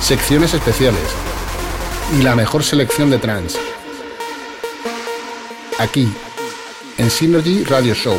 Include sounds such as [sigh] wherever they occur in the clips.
secciones especiales y la mejor selección de trance. Aquí, en Synergy Radio Show.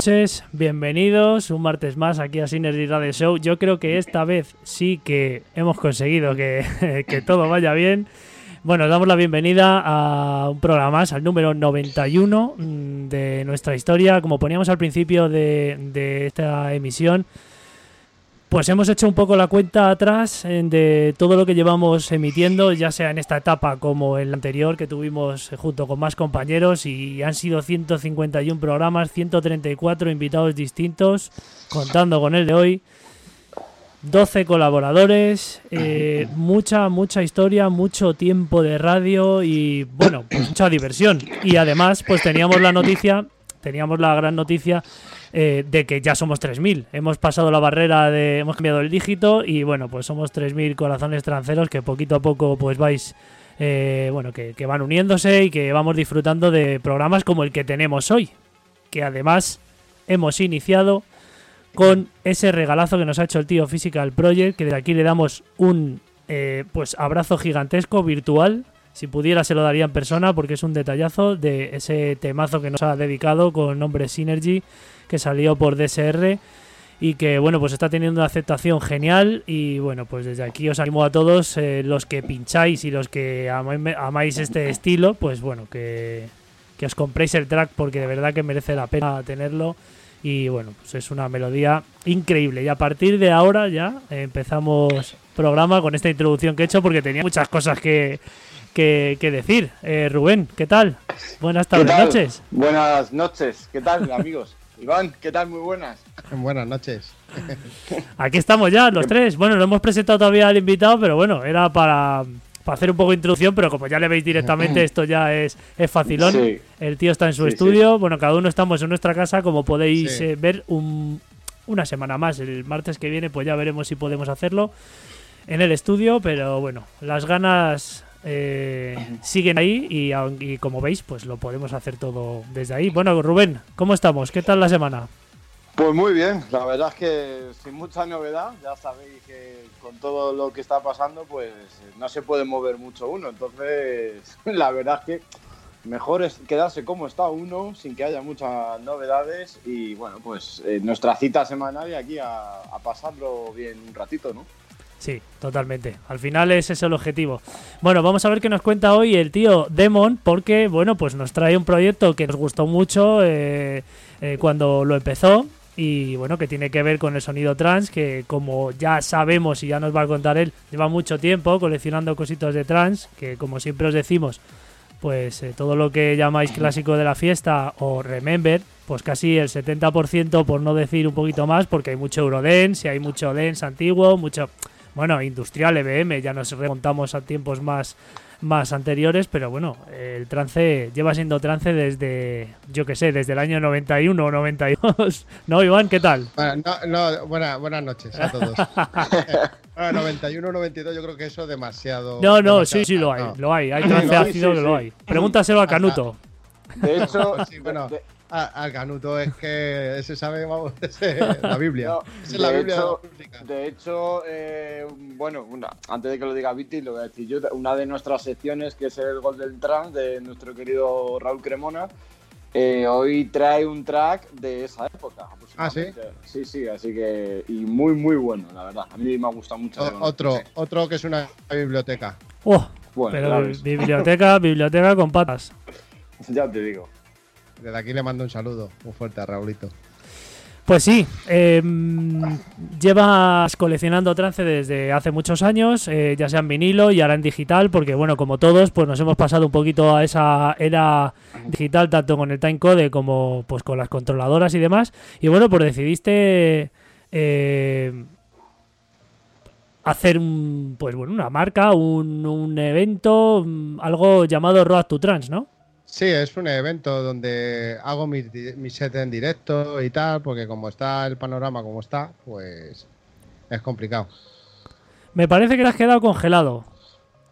Noches, bienvenidos un martes más aquí a Synergy Radio Show. Yo creo que esta vez sí que hemos conseguido [laughs] que, todo vaya bien. Bueno, damos la bienvenida a un programa más, al número 91 mm, de nuestra historia. Como poníamos al principio de esta emisión, pues hemos hecho un poco la cuenta atrás de todo lo que llevamos emitiendo, ya sea en esta etapa como en la anterior que tuvimos eh, junto con más compañeros y han sido 151 programas, 134 invitados distintos, contando con el de hoy. 12 colaboradores, eh, mucha, mucha historia, mucho tiempo de radio y, bueno, pues mucha diversión. Y además, pues teníamos la noticia, teníamos la gran noticia eh, de que ya somos 3.000. Hemos pasado la barrera de, hemos cambiado el dígito y, bueno, pues somos 3.000 corazones tranceros que poquito a poco, pues vais, eh, bueno, que, van uniéndose y que vamos disfrutando de programas como el que tenemos hoy. Que además hemos iniciado con ese regalazo que nos ha hecho el tío Physical Project, que desde aquí le damos un eh, pues abrazo gigantesco virtual. Si pudiera se lo daría en persona porque es un detallazo de ese temazo que nos ha dedicado con nombre Synergy, que salió por DSR y que bueno pues está teniendo una aceptación genial y bueno pues desde aquí os animo a todos eh, los que pincháis y los que amáis este estilo pues bueno que, que os compréis el track porque de verdad que merece la pena tenerlo y bueno, pues es una melodía increíble. Y a partir de ahora ya empezamos programa con esta introducción que he hecho porque tenía muchas cosas que, que, que decir. Eh, Rubén, ¿qué tal? Buenas ¿Qué tardes, tal? noches. Buenas noches. ¿Qué tal, amigos? Iván, ¿qué tal? Muy buenas. Buenas noches. Aquí estamos ya, los tres. Bueno, no hemos presentado todavía al invitado, pero bueno, era para, para hacer un poco de introducción, pero como ya le veis directamente, [laughs] esto ya es, es facilón. Sí. El tío está en su Sí, estudio. Bueno, cada uno estamos en nuestra casa, como podéis Sí. eh, ver un- una semana más. El martes que viene, pues ya veremos si podemos hacerlo en el estudio, pero bueno, las ganas eh, siguen ahí y, como veis, pues lo podemos hacer todo desde ahí. Bueno, Rubén, ¿cómo estamos? ¿Qué tal la semana? Pues muy bien, la verdad es que sin mucha novedad, ya sabéis que con todo lo que está pasando, pues no se puede mover mucho uno. Entonces, [laughs] la verdad es que mejor es quedarse como está uno, sin que haya muchas novedades. Y bueno, pues eh, nuestra cita semanal y aquí a, a pasarlo bien un ratito, ¿no? Sí, totalmente. Al final ese es el objetivo. Bueno, vamos a ver qué nos cuenta hoy el tío Demon, porque, bueno, pues nos trae un proyecto que nos gustó mucho eh, eh, cuando lo empezó. Y bueno, que tiene que ver con el sonido trans, que como ya sabemos y ya nos va a contar él, lleva mucho tiempo coleccionando cositos de trans, que como siempre os decimos, pues eh, todo lo que llamáis clásico de la fiesta o remember, pues casi el 70% por no decir un poquito más, porque hay mucho Eurodance y hay mucho dance antiguo, mucho, bueno, industrial, EBM, ya nos remontamos a tiempos más, más anteriores, pero bueno, el trance lleva siendo trance desde, yo que sé, desde el año 91 o 92. ¿No, Iván? ¿Qué tal? Bueno, no, no, buena- buenas noches a todos. [laughs] bueno, 91, 92, yo creo que eso demasiado. No, no, demasiado- sí, sí lo hay, no. lo hay, hay trance ácido sí, que lo hay. Pregúntaselo a Canuto. De hecho, Sí, bueno. de- Al Canuto es que ese sabe, vamos, [laughs] ese- la Biblia. No, es la de Biblia de hecho- música. De hecho, eh, bueno, una- antes de que lo diga Viti, lo voy a decir yo. Una de nuestras secciones, que es el Golden Trans de nuestro querido Raúl Cremona, eh, hoy trae un track de esa época. aproximadamente. Sí, sí, así que. Y muy, muy bueno, la verdad. A mí me ha gustado mucho. O- otro, otro que es una biblioteca. Oh, Bueno, pero biblioteca, biblioteca con patas. [laughs] Ya te digo. Desde aquí le mando un saludo muy fuerte a Raulito. Pues sí, eh, llevas coleccionando trance desde hace muchos años, eh, ya sea en vinilo y ahora en digital, porque bueno, como todos, pues nos hemos pasado un poquito a esa era digital, tanto con el timecode como pues con las controladoras y demás. Y bueno, pues decidiste eh, hacer un, pues bueno, una marca, un, evento, mm, algo llamado Road to Trance, ¿no? Sí, es un evento donde hago mi, mi set en directo y tal, porque como está el panorama como está, pues es complicado. Me parece que te has quedado congelado.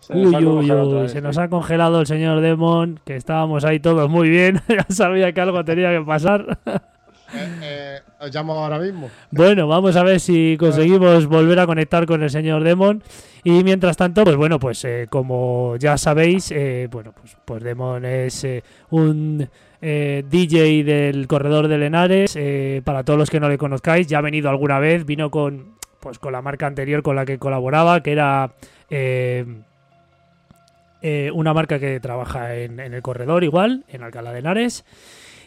Se Uy, uy, congelado uy, se nos ha congelado el señor Demon, que estábamos ahí todos muy bien, [laughs] ya sabía que algo tenía que pasar. [laughs] Eh, eh, llamo ahora mismo. Bueno, vamos a ver si conseguimos volver a conectar con el señor Demon. Y mientras tanto, pues bueno, pues eh, como ya sabéis, eh, bueno, pues, pues Demon es un DJ del corredor de Lenares. para todos los que no le conozcáis, ya ha venido alguna vez. Vino con, pues, con la marca anterior con la que colaboraba, que era una marca que trabaja en, en el corredor igual, en Alcalá de Henares.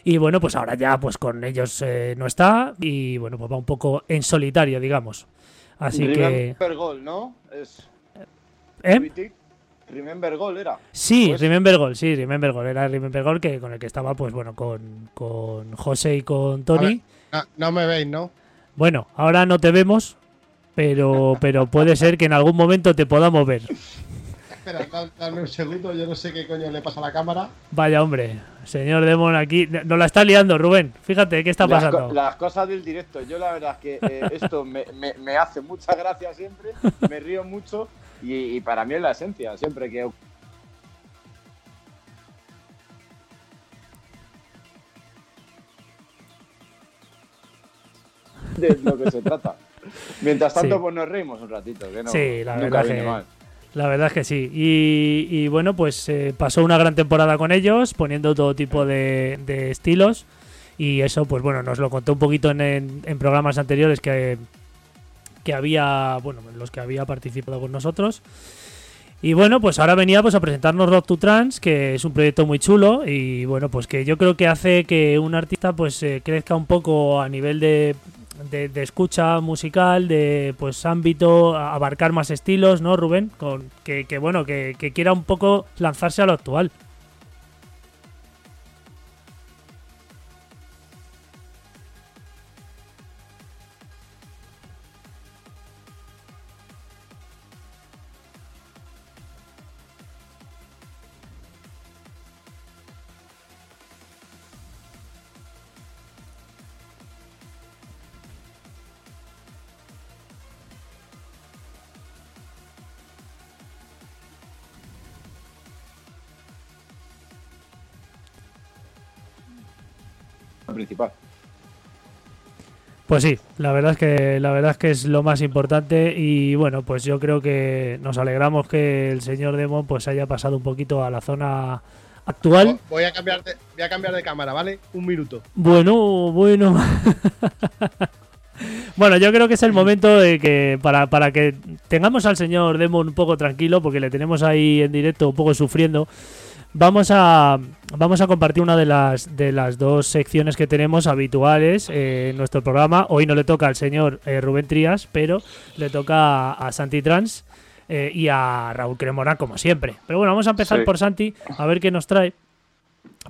Y bueno, pues ahora ya pues con ellos eh, no está y bueno, pues va un poco en solitario, digamos. Así que... Remember Goal, ¿no? Es ¿Eh? Remember Goal era. Sí, Pues- Remember Goal, sí, Remember Goal. Era Remember Goal que, con el que estaba, pues bueno, con, con José y con Tony. No, no me veis, ¿no? Bueno, ahora no te vemos, pero, pero puede ser que en algún momento te podamos ver. [laughs] Espera, da- dame un segundo, yo no sé qué coño le pasa a la cámara. Vaya hombre, señor Demon aquí. Nos la está liando, Rubén. Fíjate, ¿qué está Las, pasando? co- las cosas del directo. Yo la verdad es que eh, [laughs] esto me, me- me hace mucha gracia siempre, me río mucho y, y para mí es la esencia, siempre que... De lo que se trata. Mientras tanto, Sí. pues nos reímos un ratito, que no, Sí, la nunca verdad viene que- mal. La verdad es que sí. Y, bueno, pues eh, pasó una gran temporada con ellos, poniendo todo tipo de, de estilos. Y eso, pues bueno, nos lo contó un poquito en, programas anteriores que, que había, bueno, en los que había participado con nosotros. Y bueno, pues ahora venía pues a presentarnos Rock to Trans, que es un proyecto muy chulo y bueno, pues que yo creo que hace que un artista pues eh, crezca un poco a nivel de, de, de escucha musical, de pues ámbito, abarcar más estilos, ¿no, Rubén? Con, que, que bueno, que, que quiera un poco lanzarse a lo actual. Principal. Pues sí, la verdad es que la verdad es que es lo más importante y bueno, pues yo creo que nos alegramos que el señor Demon pues haya pasado un poquito a la zona actual. Voy a cambiar de, voy a cambiar de cámara, ¿vale? Un minuto. Bueno, bueno. [laughs] bueno, yo creo que es el momento de que para, para que tengamos al señor Demon un poco tranquilo, porque le tenemos ahí en directo un poco sufriendo. Vamos a vamos a compartir una de las de las dos secciones que tenemos habituales eh, en nuestro programa. Hoy no le toca al señor eh, Rubén Trías, pero le toca a, a Santi Trans eh, y a Raúl Cremona como siempre. Pero bueno, vamos a empezar Sí. por Santi a ver qué nos trae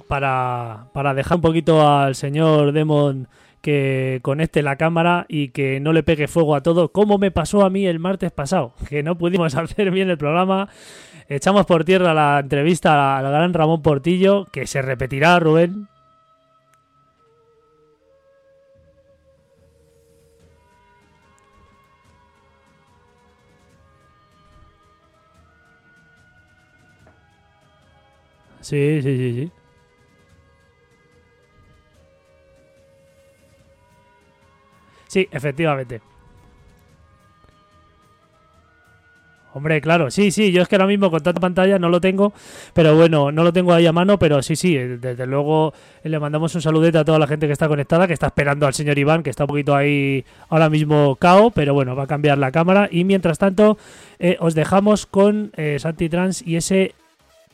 para, para dejar un poquito al señor Demon que conecte la cámara y que no le pegue fuego a todo, como me pasó a mí el martes pasado, que no pudimos [laughs] hacer bien el programa. Echamos por tierra la entrevista al gran Ramón Portillo, que se repetirá, Rubén. Sí, sí, sí, sí. Sí, efectivamente. Hombre, claro, sí, sí, yo es que ahora mismo con tanta pantalla no lo tengo, pero bueno, no lo tengo ahí a mano, pero sí, sí, eh, desde luego eh, le mandamos un saludete a toda la gente que está conectada, que está esperando al señor Iván, que está un poquito ahí ahora mismo cao, pero bueno, va a cambiar la cámara y mientras tanto eh, os dejamos con Santi Trans y ese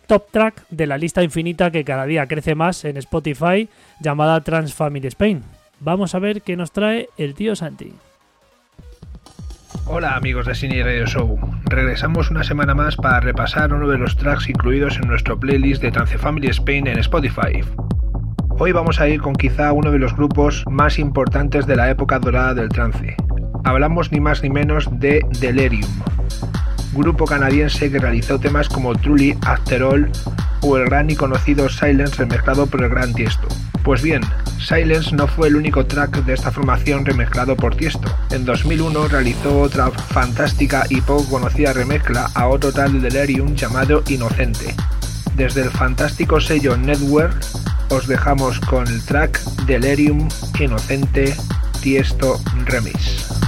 top track de la lista infinita que cada día crece más en Spotify llamada Trans Family Spain. Vamos a ver qué nos trae el tío Santi. Hola amigos de Cine Radio Show, regresamos una semana más para repasar uno de los tracks incluidos en nuestro playlist de Trance Family Spain en Spotify. Hoy vamos a ir con quizá uno de los grupos más importantes de la época dorada del trance. Hablamos ni más ni menos de Delirium, grupo canadiense que realizó temas como Truly, After All o el gran y conocido Silence remezclado por el gran Tiesto. Pues bien, Silence no fue el único track de esta formación remezclado por Tiesto. En 2001 realizó otra fantástica y poco conocida remezcla a otro tal de Delirium llamado Inocente. Desde el fantástico sello Network os dejamos con el track Delirium Inocente Tiesto Remix.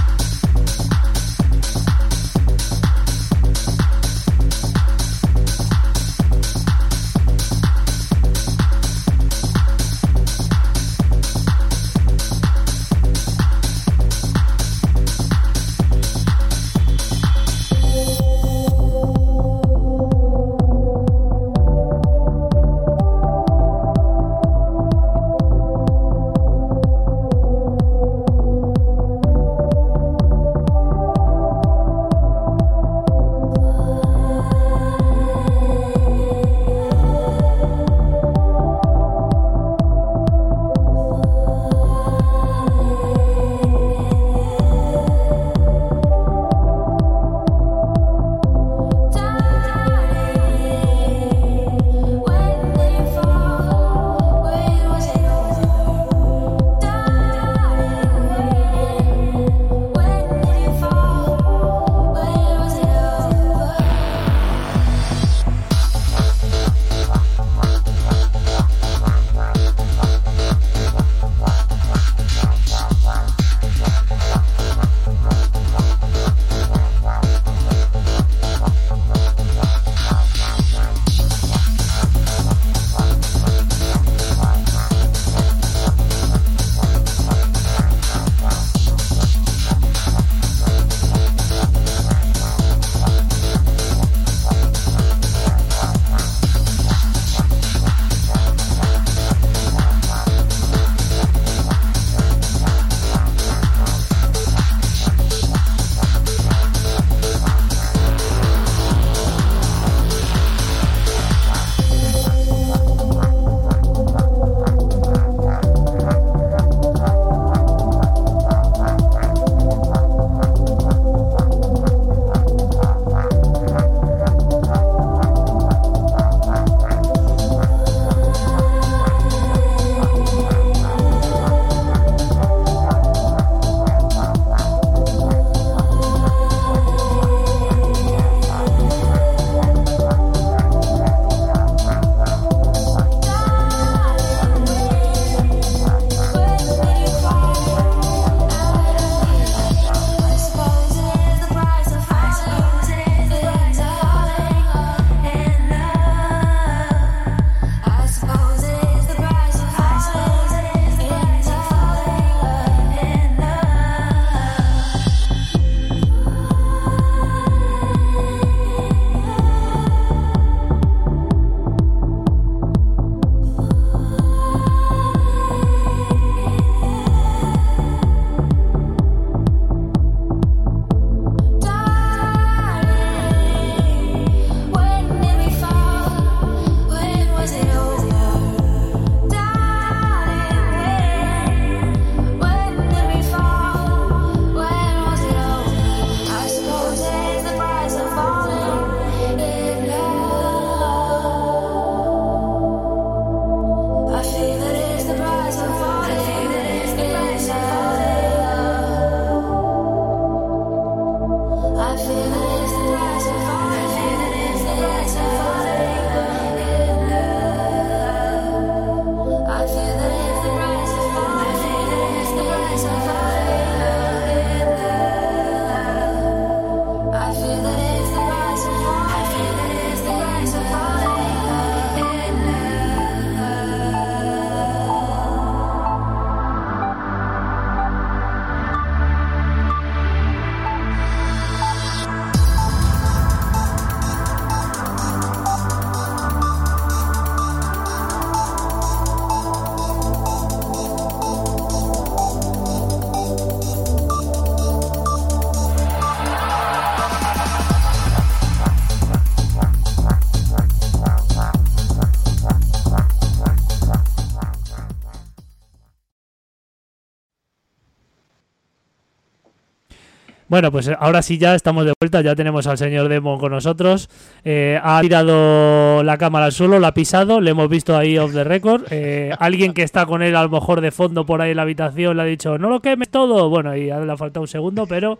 Bueno, pues ahora sí ya estamos de vuelta, ya tenemos al señor Demo con nosotros. Eh, ha tirado la cámara al suelo, la ha pisado, le hemos visto ahí off the record. Eh, alguien que está con él a lo mejor de fondo por ahí en la habitación le ha dicho, no lo quemes todo. Bueno, y le ha faltado un segundo, pero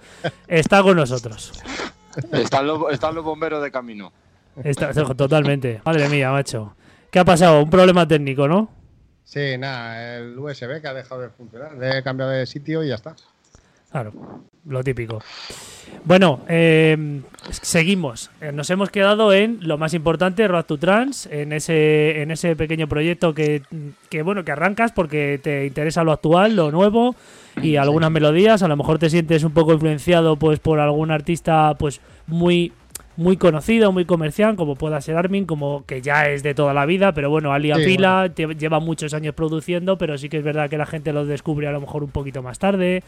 está con nosotros. Están los, están los bomberos de camino. Está, totalmente. Madre mía, macho. ¿Qué ha pasado? Un problema técnico, ¿no? Sí, nada, el USB que ha dejado de funcionar. Le he cambiado de sitio y ya está. Claro, lo típico. Bueno, eh, seguimos. Eh, nos hemos quedado en lo más importante, Road to Trans, en ese, en ese pequeño proyecto que, que, bueno, que arrancas porque te interesa lo actual, lo nuevo y algunas melodías. A lo mejor te sientes un poco influenciado pues por algún artista pues muy muy conocido, muy comercial, como pueda ser Armin, como que ya es de toda la vida, pero bueno, Ali Pila lleva muchos años produciendo, pero sí que es verdad que la gente lo descubre a lo mejor un poquito más tarde.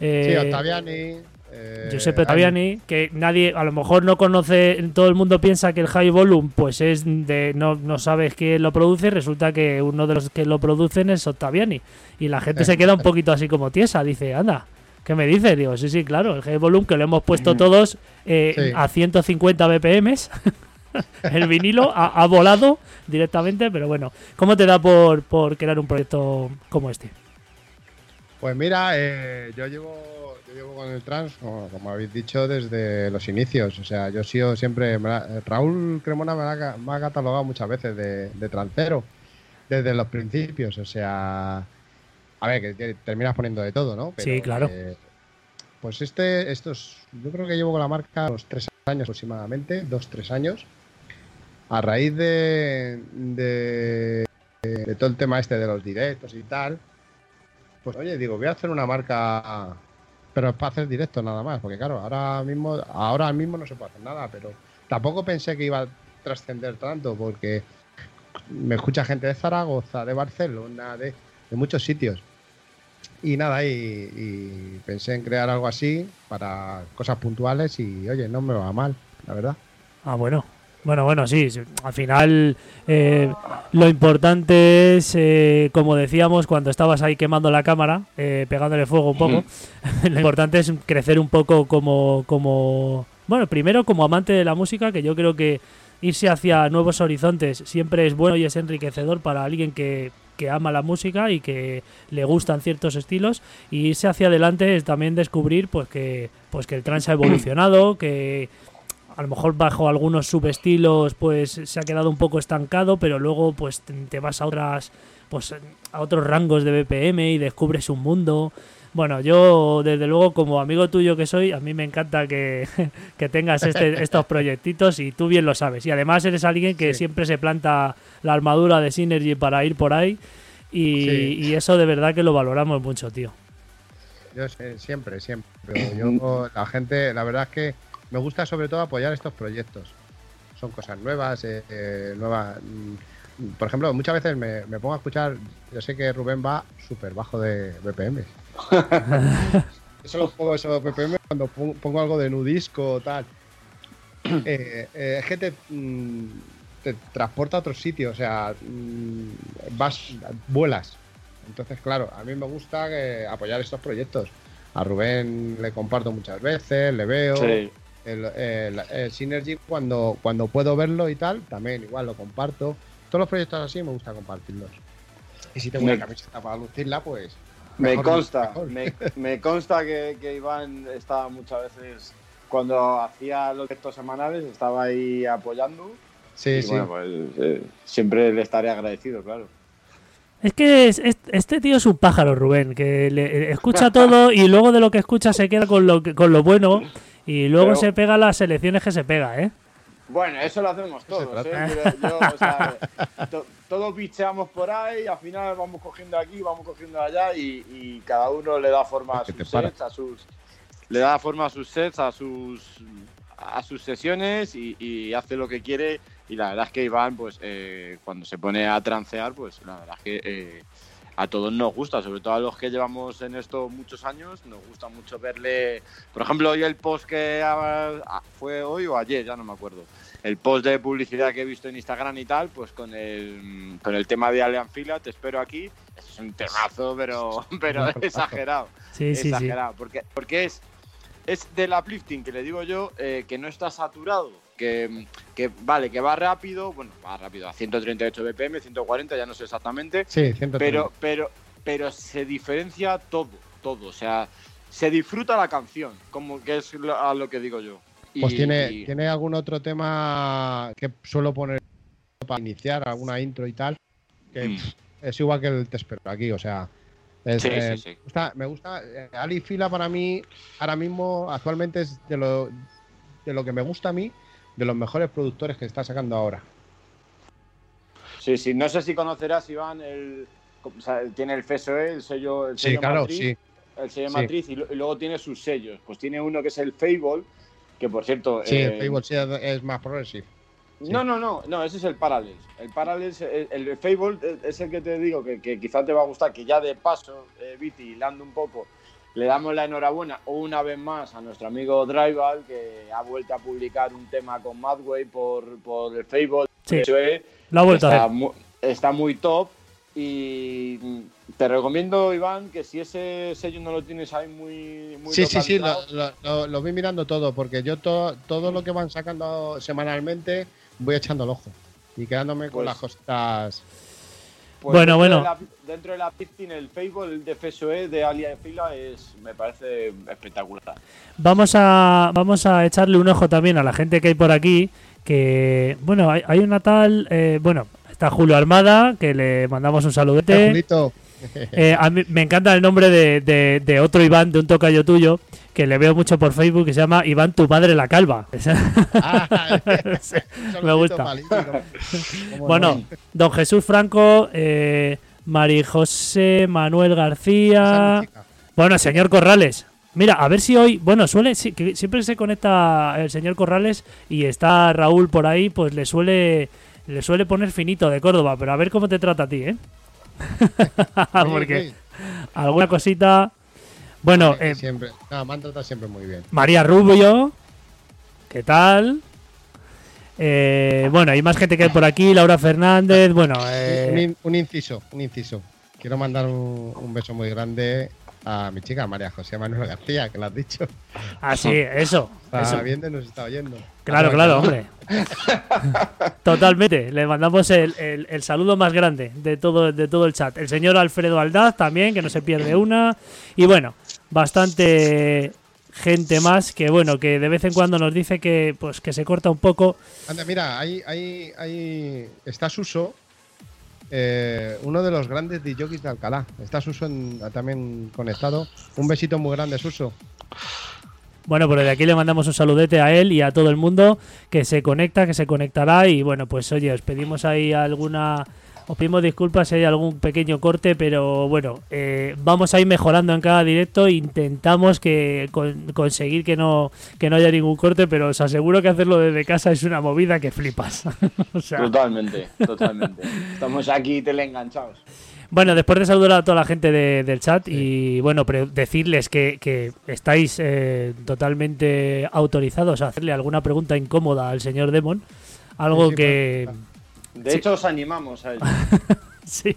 Eh, sí, Ottaviani. Eh, Giuseppe Ottaviani, que nadie, a lo mejor no conoce, todo el mundo piensa que el High Volume, pues es de, no, no sabes quién lo produce, resulta que uno de los que lo producen es Ottaviani. Y la gente se queda un poquito así como tiesa, dice, anda, ¿Qué me dices? Digo, sí, sí, claro, el G-Volume que lo hemos puesto todos eh, a 150 BPM. [laughs] el vinilo ha, volado directamente, pero bueno, ¿cómo te da por, por crear un proyecto como este? Pues mira, eh, yo llevo yo llevo con el trans, como, habéis dicho, desde los inicios. O sea, yo he sido siempre. Raúl Cremona me ha, catalogado muchas veces de, de trancero desde los principios. O sea, a ver, que terminas poniendo de todo, ¿no? sí, claro. pues este, estos, yo creo que llevo con la marca unos tres años aproximadamente, dos, tres años. A raíz de, de, todo el tema este de los directos y tal, pues oye, digo, voy a hacer una marca, pero es para hacer directos nada más, porque claro, ahora mismo, ahora mismo no se puede hacer nada, pero tampoco pensé que iba a trascender tanto, porque me escucha gente de Zaragoza, de Barcelona, de, de muchos sitios. Y nada, y, pensé en crear algo así para cosas puntuales y oye, no me va mal, la verdad. Ah, bueno. Bueno, bueno, sí. Al final, eh, lo importante es, eh, como decíamos, cuando estabas ahí quemando la cámara, eh, pegándole fuego un poco, [laughs] lo importante es crecer un poco como, como, bueno, primero como amante de la música, que yo creo que irse hacia nuevos horizontes siempre es bueno y es enriquecedor para alguien que que ama la música y que le gustan ciertos estilos y irse hacia adelante es también descubrir pues que pues que el trance ha evolucionado, [clears throat] que a lo mejor bajo algunos subestilos pues se ha quedado un poco estancado, pero luego pues te vas a otras pues a otros rangos de BPM y descubres un mundo. Bueno, yo desde luego como amigo tuyo que soy, a mí me encanta [laughs] que, tengas este, estos proyectitos y tú bien lo sabes. Y además eres alguien que siempre se planta la armadura de Synergy para ir por ahí y, eso de verdad que lo valoramos mucho, tío. Yo sé, siempre, siempre. Yo, la gente, la verdad es que me gusta sobre todo apoyar estos proyectos. Son cosas nuevas, eh, eh, nuevas por ejemplo, muchas veces me, pongo a escuchar, yo sé que Rubén va súper bajo de BPM. [laughs] Eso pongo esos BPM cuando pongo, algo de nudisco o tal. [clears throat] Eh, eh, es que mm, te, transporta a otro sitio, o sea, mm, vas, vuelas. Entonces, claro, a mí me gusta apoyar estos proyectos. A Rubén le comparto muchas veces, le veo. El, Synergy, cuando, cuando puedo verlo y tal, también igual lo comparto todos los proyectos así me gusta compartirlos. Y si tengo una camiseta para lucirla, pues. Me consta, Me, consta que, Iván estaba muchas veces, cuando hacía los proyectos semanales, estaba ahí apoyando. Sí, sí. Bueno, pues, eh, siempre le estaré agradecido, claro. Es que este tío es un pájaro, Rubén, que le, escucha todo y luego de lo que escucha se queda con lo, con lo bueno y luego se pega las selecciones que se pega, ¿eh? Bueno, eso lo hacemos todos. ¿eh? [laughs] todos bicheamos por ahí, al final vamos cogiendo aquí, vamos cogiendo allá y, cada uno le da forma a sus sets, a sus, le da forma a sus sets, a sus, a sus sesiones y, hace lo que quiere. Y la verdad es que Iván, pues eh, cuando se pone a trancear, pues la verdad es que eh, a todos nos gusta, sobre todo a los que llevamos en esto muchos años, nos gusta mucho verle, por ejemplo, hoy el post que fue hoy o ayer, ya no me acuerdo, el post de publicidad que he visto en Instagram y tal, pues con el, con el tema de Alien Fila, te espero aquí, es un temazo, pero, [laughs] pero [laughs] exagerado, sí, exagerado, sí, Porque, porque es es del uplifting que le digo yo eh, que no está saturado. Que, que, vale, que va rápido, bueno, va rápido a 138 BPM, 140, ya no sé exactamente. Sí, 130. Pero, pero, pero se diferencia todo, todo. O sea, se disfruta la canción, como que es lo- a lo que digo yo. Pues Y- tiene, y- tiene algún otro tema que suelo poner para iniciar, alguna intro y tal, que Mm. es igual que el te espero aquí, o sea. es, Sí, eh, sí, sí. Me gusta, me gusta, eh, Ali Fila para mí, ahora mismo, actualmente es de lo, de lo que me gusta a mí, de los mejores productores que está sacando ahora. Sí, sí, no sé si conocerás, Iván, el, o sea, tiene el FSOE, el sello, el Sí, sello claro, matriz, sí. el sello Sí. matriz y, lo- y luego tiene sus sellos. Pues tiene uno que es el Fable, que por cierto... Sí, eh, el Fable sí es, más progressive. sí. No, no, no, no, ese es el Parallels. El Parallels, el, el Fable eh, es el que te digo que, que quizás te va a gustar, que ya de paso, eh, Viti, hilando un poco, le damos la enhorabuena una vez más a nuestro amigo Drival, que ha vuelto a publicar un tema con Madway por, por el Fable. Sí. Eso es, Lo ha vuelto a está, hacer. mu- está muy top y te recomiendo, Iván, que si ese sello no lo tienes ahí muy, muy Sí, sí, sí, lo, lo, voy mirando todo, porque yo to- todo lo que van sacando semanalmente voy echando el ojo y quedándome con Pues- las costas. Pues Bueno, dentro bueno. de la- dentro de la piscina, el el de FSOE de Alia de Fila, es, me parece espectacular. Vamos a, vamos a echarle un ojo también a la gente que hay por aquí. Que, bueno, hay, hay una tal. eh, bueno, está Julio Armada, que le mandamos un saludete. Julito, Eh, a mí me encanta el nombre de, de- de otro Iván, de un tocayo tuyo, que le veo mucho por Facebook, que se llama Iván, tu padre la calva. [laughs] Ah, Me gusta. para Lili, ¿no? ¿Cómo bueno, no? don Jesús Franco, eh, Mari José Manuel García. Bueno, señor Corrales. Mira, a ver si hoy, bueno, suele, sí, que siempre se conecta el señor Corrales y está Raúl por ahí, pues le suele, le suele poner finito de Córdoba, pero a ver cómo te trata a ti, ¿eh? [laughs] Porque alguna cosita. Bueno, eh, siempre. No, me han tratado siempre muy bien. María Rubio, ¿qué tal? Eh, bueno, hay más gente que hay por aquí, Laura Fernández, bueno, Un, eh, un inciso, un inciso. Quiero mandar un, un beso muy grande a mi chica María José Manuel García, que lo has dicho. así, eso, [laughs] Está eso. viendo y nos está oyendo. Claro, Ah, claro, hombre. [laughs] Totalmente. Le mandamos el, el- el saludo más grande de todo, de todo el chat. El señor Alfredo Aldaz también, que no se pierde una. Y bueno, bastante gente más que bueno, que de vez en cuando nos dice que pues que se corta un poco. Anda, mira, ahí, ahí, ahí está Suso, eh, uno de los grandes DJs de Alcalá. Está Suso también conectado. Un besito muy grande, Suso. Bueno, pues de aquí le mandamos un saludete a él y a todo el mundo que se conecta, que se conectará. Y bueno, pues oye, os pedimos ahí alguna. Os pedimos disculpas si hay algún pequeño corte, pero bueno, eh, vamos a ir mejorando en cada directo. Intentamos que con- conseguir que no, que no haya ningún corte, pero os aseguro que hacerlo desde casa es una movida que flipas. [laughs] o sea, Totalmente, totalmente. Estamos aquí teleenganchados. Bueno, después de saludar a toda la gente de- del chat y bueno, pero decirles que, que estáis eh, totalmente autorizados a hacerle alguna pregunta incómoda al señor Demon. Algo Sí, sí, que... De Sí. hecho, os animamos a ello. [laughs] Sí.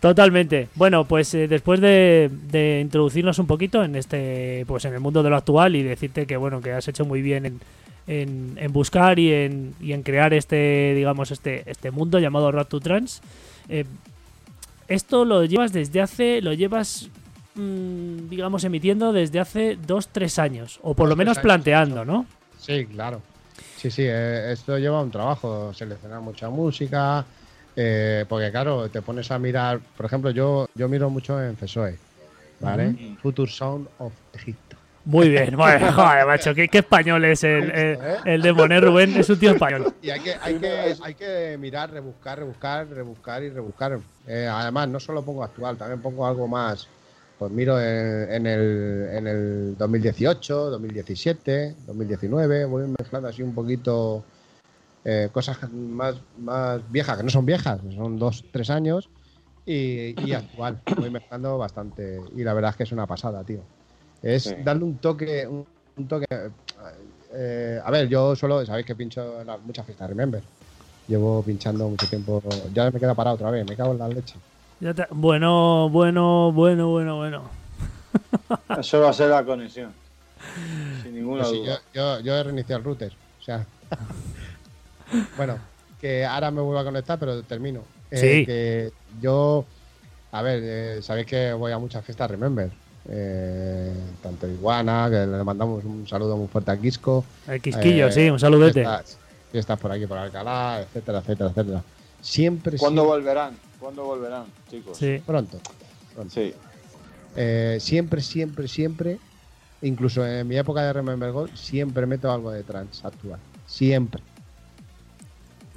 Totalmente. Bueno, pues eh, después de, de introducirnos un poquito en este, pues en el mundo de lo actual y decirte que bueno, que has hecho muy bien en, en, en buscar y en, y en crear este, digamos, este, este mundo llamado Road to Trans. eh, esto lo llevas desde hace, lo llevas, mm, digamos, emitiendo desde hace dos, tres años, o por Dos, lo menos años, planteando. ¿no? Sí, claro. Sí, sí, eh, esto lleva un trabajo, seleccionar mucha música, eh, porque claro, te pones a mirar, por ejemplo, yo, yo miro mucho en FESOE, ¿vale? Ujú. Future Sound of Egipto. Muy bien, bueno, [laughs] joder, macho, qué, qué español es el, el, el Demon, ¿eh, Rubén? Es un tío español. Y hay que, hay que, hay que mirar, rebuscar, rebuscar, rebuscar y rebuscar. Eh, además, no solo pongo actual, también pongo algo más. Pues miro en, en el, en el 2018, 2017, 2019, voy mezclando así un poquito eh, cosas más, más viejas, que no son viejas, son dos, tres años, y, y [clears throat] actual. Voy mezclando bastante. Y la verdad es que es una pasada, tío. Es Sí. darle un toque, un, un toque. eh, a ver, yo solo, sabéis que pincho en muchas fiestas, remember. Llevo pinchando mucho tiempo. Ya me queda parado otra vez, me cago en la leche. Ya te- Bueno, bueno, bueno, bueno, bueno. [laughs] Eso va a ser la conexión. Sin ninguna Pues sí, duda. yo, yo, yo he reiniciado el router. O sea. [laughs] bueno, que ahora me vuelvo a conectar, pero termino. Eh, Sí. Que yo. A ver, eh, sabéis que voy a muchas fiestas Remember. Eh, tanto Iguana, que le mandamos un saludo muy fuerte a Quisco. El Quisquillo, Eh, sí, un saludete. Fiestas, fiestas por aquí, por Alcalá, etcétera, etcétera, etcétera. Siempre, ¿Cuándo siempre- volverán? ¿Cuándo volverán, chicos? Sí. pronto. pronto. Sí. Eh, siempre, siempre, siempre, incluso en mi época de Remember Gold, siempre meto algo de trans actual. Siempre.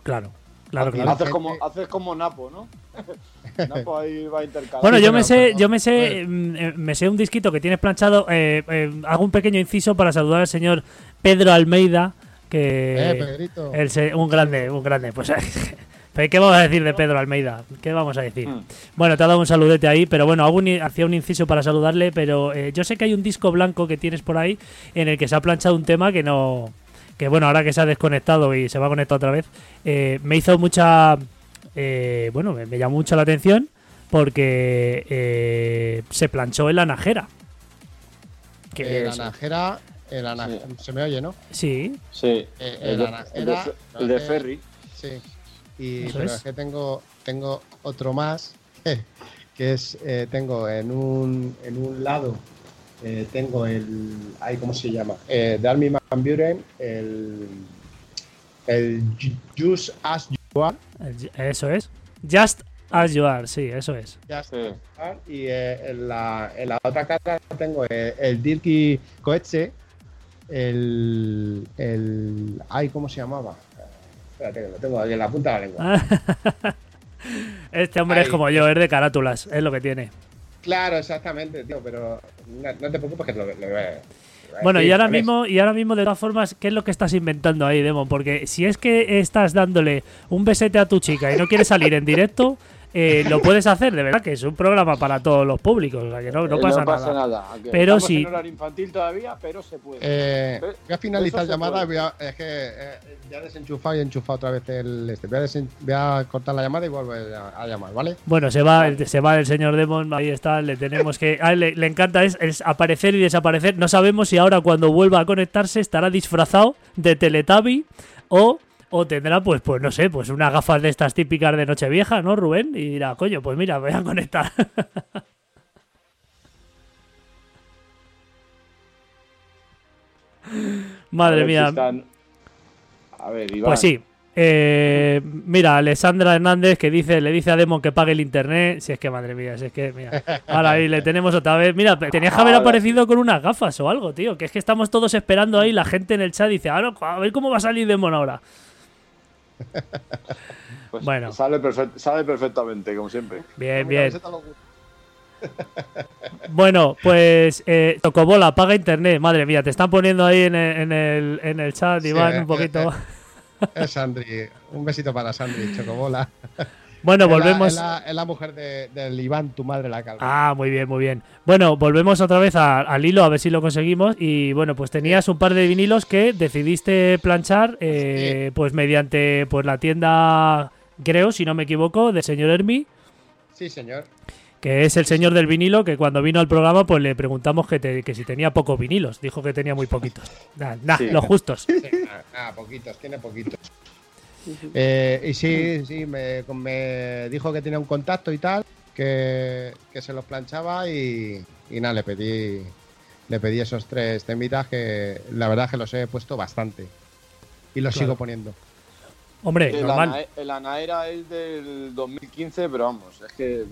Claro, claro, claro. Haces como, haces como Napo, ¿no? [laughs] Napo ahí va a intercalar. Bueno, yo me sé, yo me sé, mm, eh, me sé un disquito que tienes planchado. eh, eh, hago un pequeño inciso para saludar al señor Pedro Almeida, que Eh, Pedrito. el un grande, un grande. Pues, [laughs] pero ¿qué vamos a decir de Pedro Almeida? ¿Qué vamos a decir? Mm. Bueno, te ha dado un saludete ahí, pero bueno, hago un i- hacía un inciso para saludarle, pero eh, yo sé que hay un disco blanco que tienes por ahí en el que se ha planchado un tema que no, que bueno, ahora que se ha desconectado y se va a conectar otra vez, eh, me hizo mucha, eh, bueno, me, me llamó mucho la atención porque eh, se planchó en la najera. Que el es- anajera, el ana- Sí. se me oye, ¿no? sí, Sí. El el de, el de el de Ferry. Sí. Y, pero es. es. que tengo, tengo otro más, que es, eh, tengo en un, en un lado, eh, tengo el, ay, ¿cómo se llama? Eh, de Army Van Buren, el, el Ju- Just As You Are, el- eso es. Just as you are, sí, eso es. Just Sí. As You Are, y eh, en, la, en la otra cara tengo el, el Dirky Coetze, el, el, ay, ¿cómo se llamaba? Espérate, lo tengo aquí en la punta de la lengua. [laughs] Este hombre es como yo, es de carátulas, es lo que tiene. Claro, exactamente, tío, pero no, no te preocupes que lo, lo, lo- Bueno, sí, y ahora mismo, y ahora mismo, de todas formas, ¿qué es lo que estás inventando ahí, Demon? Porque si es que estás dándole un besete a tu chica y no quieres salir en directo, eh, lo puedes hacer, de verdad, que es un programa para todos los públicos, o sea que no, no Eh, pasa, nada. nada. Aunque Pero estamos sí. en horario infantil todavía, pero se puede. Eh, voy a finalizar llamada, voy a, es que eh, ya he desenchufado y he enchufado otra vez el este. Voy a, desen- voy a cortar la llamada y vuelvo a, a llamar, ¿vale? Bueno, se va, el, se va el señor Demon, ahí está, le tenemos que... A él le, le encanta es, es aparecer y desaparecer. No sabemos si ahora cuando vuelva a conectarse estará disfrazado de Teletubby o, o tendrá, pues, pues no sé, pues unas gafas de estas típicas de Nochevieja, ¿no, Rubén? Y dirá, coño, pues mira, voy a conectar. [laughs] A Madre si mía. están- A ver, Iván. Pues sí. Eh, mira, Alessandra Hernández que dice, le dice a Demon que pague el internet. Si es que madre mía, si es que mira. Ahora ahí le tenemos otra vez. Mira, tenías que haber aparecido con unas gafas o algo, tío. Que es que estamos todos esperando ahí. La gente en el chat dice, ah, a ver cómo va a salir Demon ahora. [laughs] Pues bueno. Sale, perfect- sale perfectamente, como siempre. Bien, bien. [laughs] Bueno, pues eh, Tocobola, paga internet. Madre mía, te están poniendo ahí en el, en el, en el chat, Sí, Iván, eh, un poquito. Es Sandri, un besito para Sandri, Chocobola. [laughs] Bueno, Es la- volvemos. Es la, es la mujer de, del Iván, tu madre, la calva. Ah, muy bien, muy bien. Bueno, volvemos otra vez a- al hilo a ver si lo conseguimos. Y bueno, pues tenías un par de vinilos que decidiste planchar, eh, pues mediante pues la tienda, creo, si no me equivoco, del señor Hermi, Sí, señor. que es el señor del vinilo, que cuando vino al programa, pues le preguntamos que, te- que si tenía pocos vinilos. Dijo que tenía muy poquitos. Nah, nah, Sí. los justos. Sí, ah, ah, poquitos, tiene poquitos. Eh, y sí, sí, me, me dijo que tenía un contacto y tal, que, que se los planchaba y, y nada, le pedí, le pedí esos tres temitas que la verdad que los he puesto bastante. Y los Claro. sigo poniendo. Hombre, El, normal. Ana- el Anaera es del 2015, pero vamos, es que.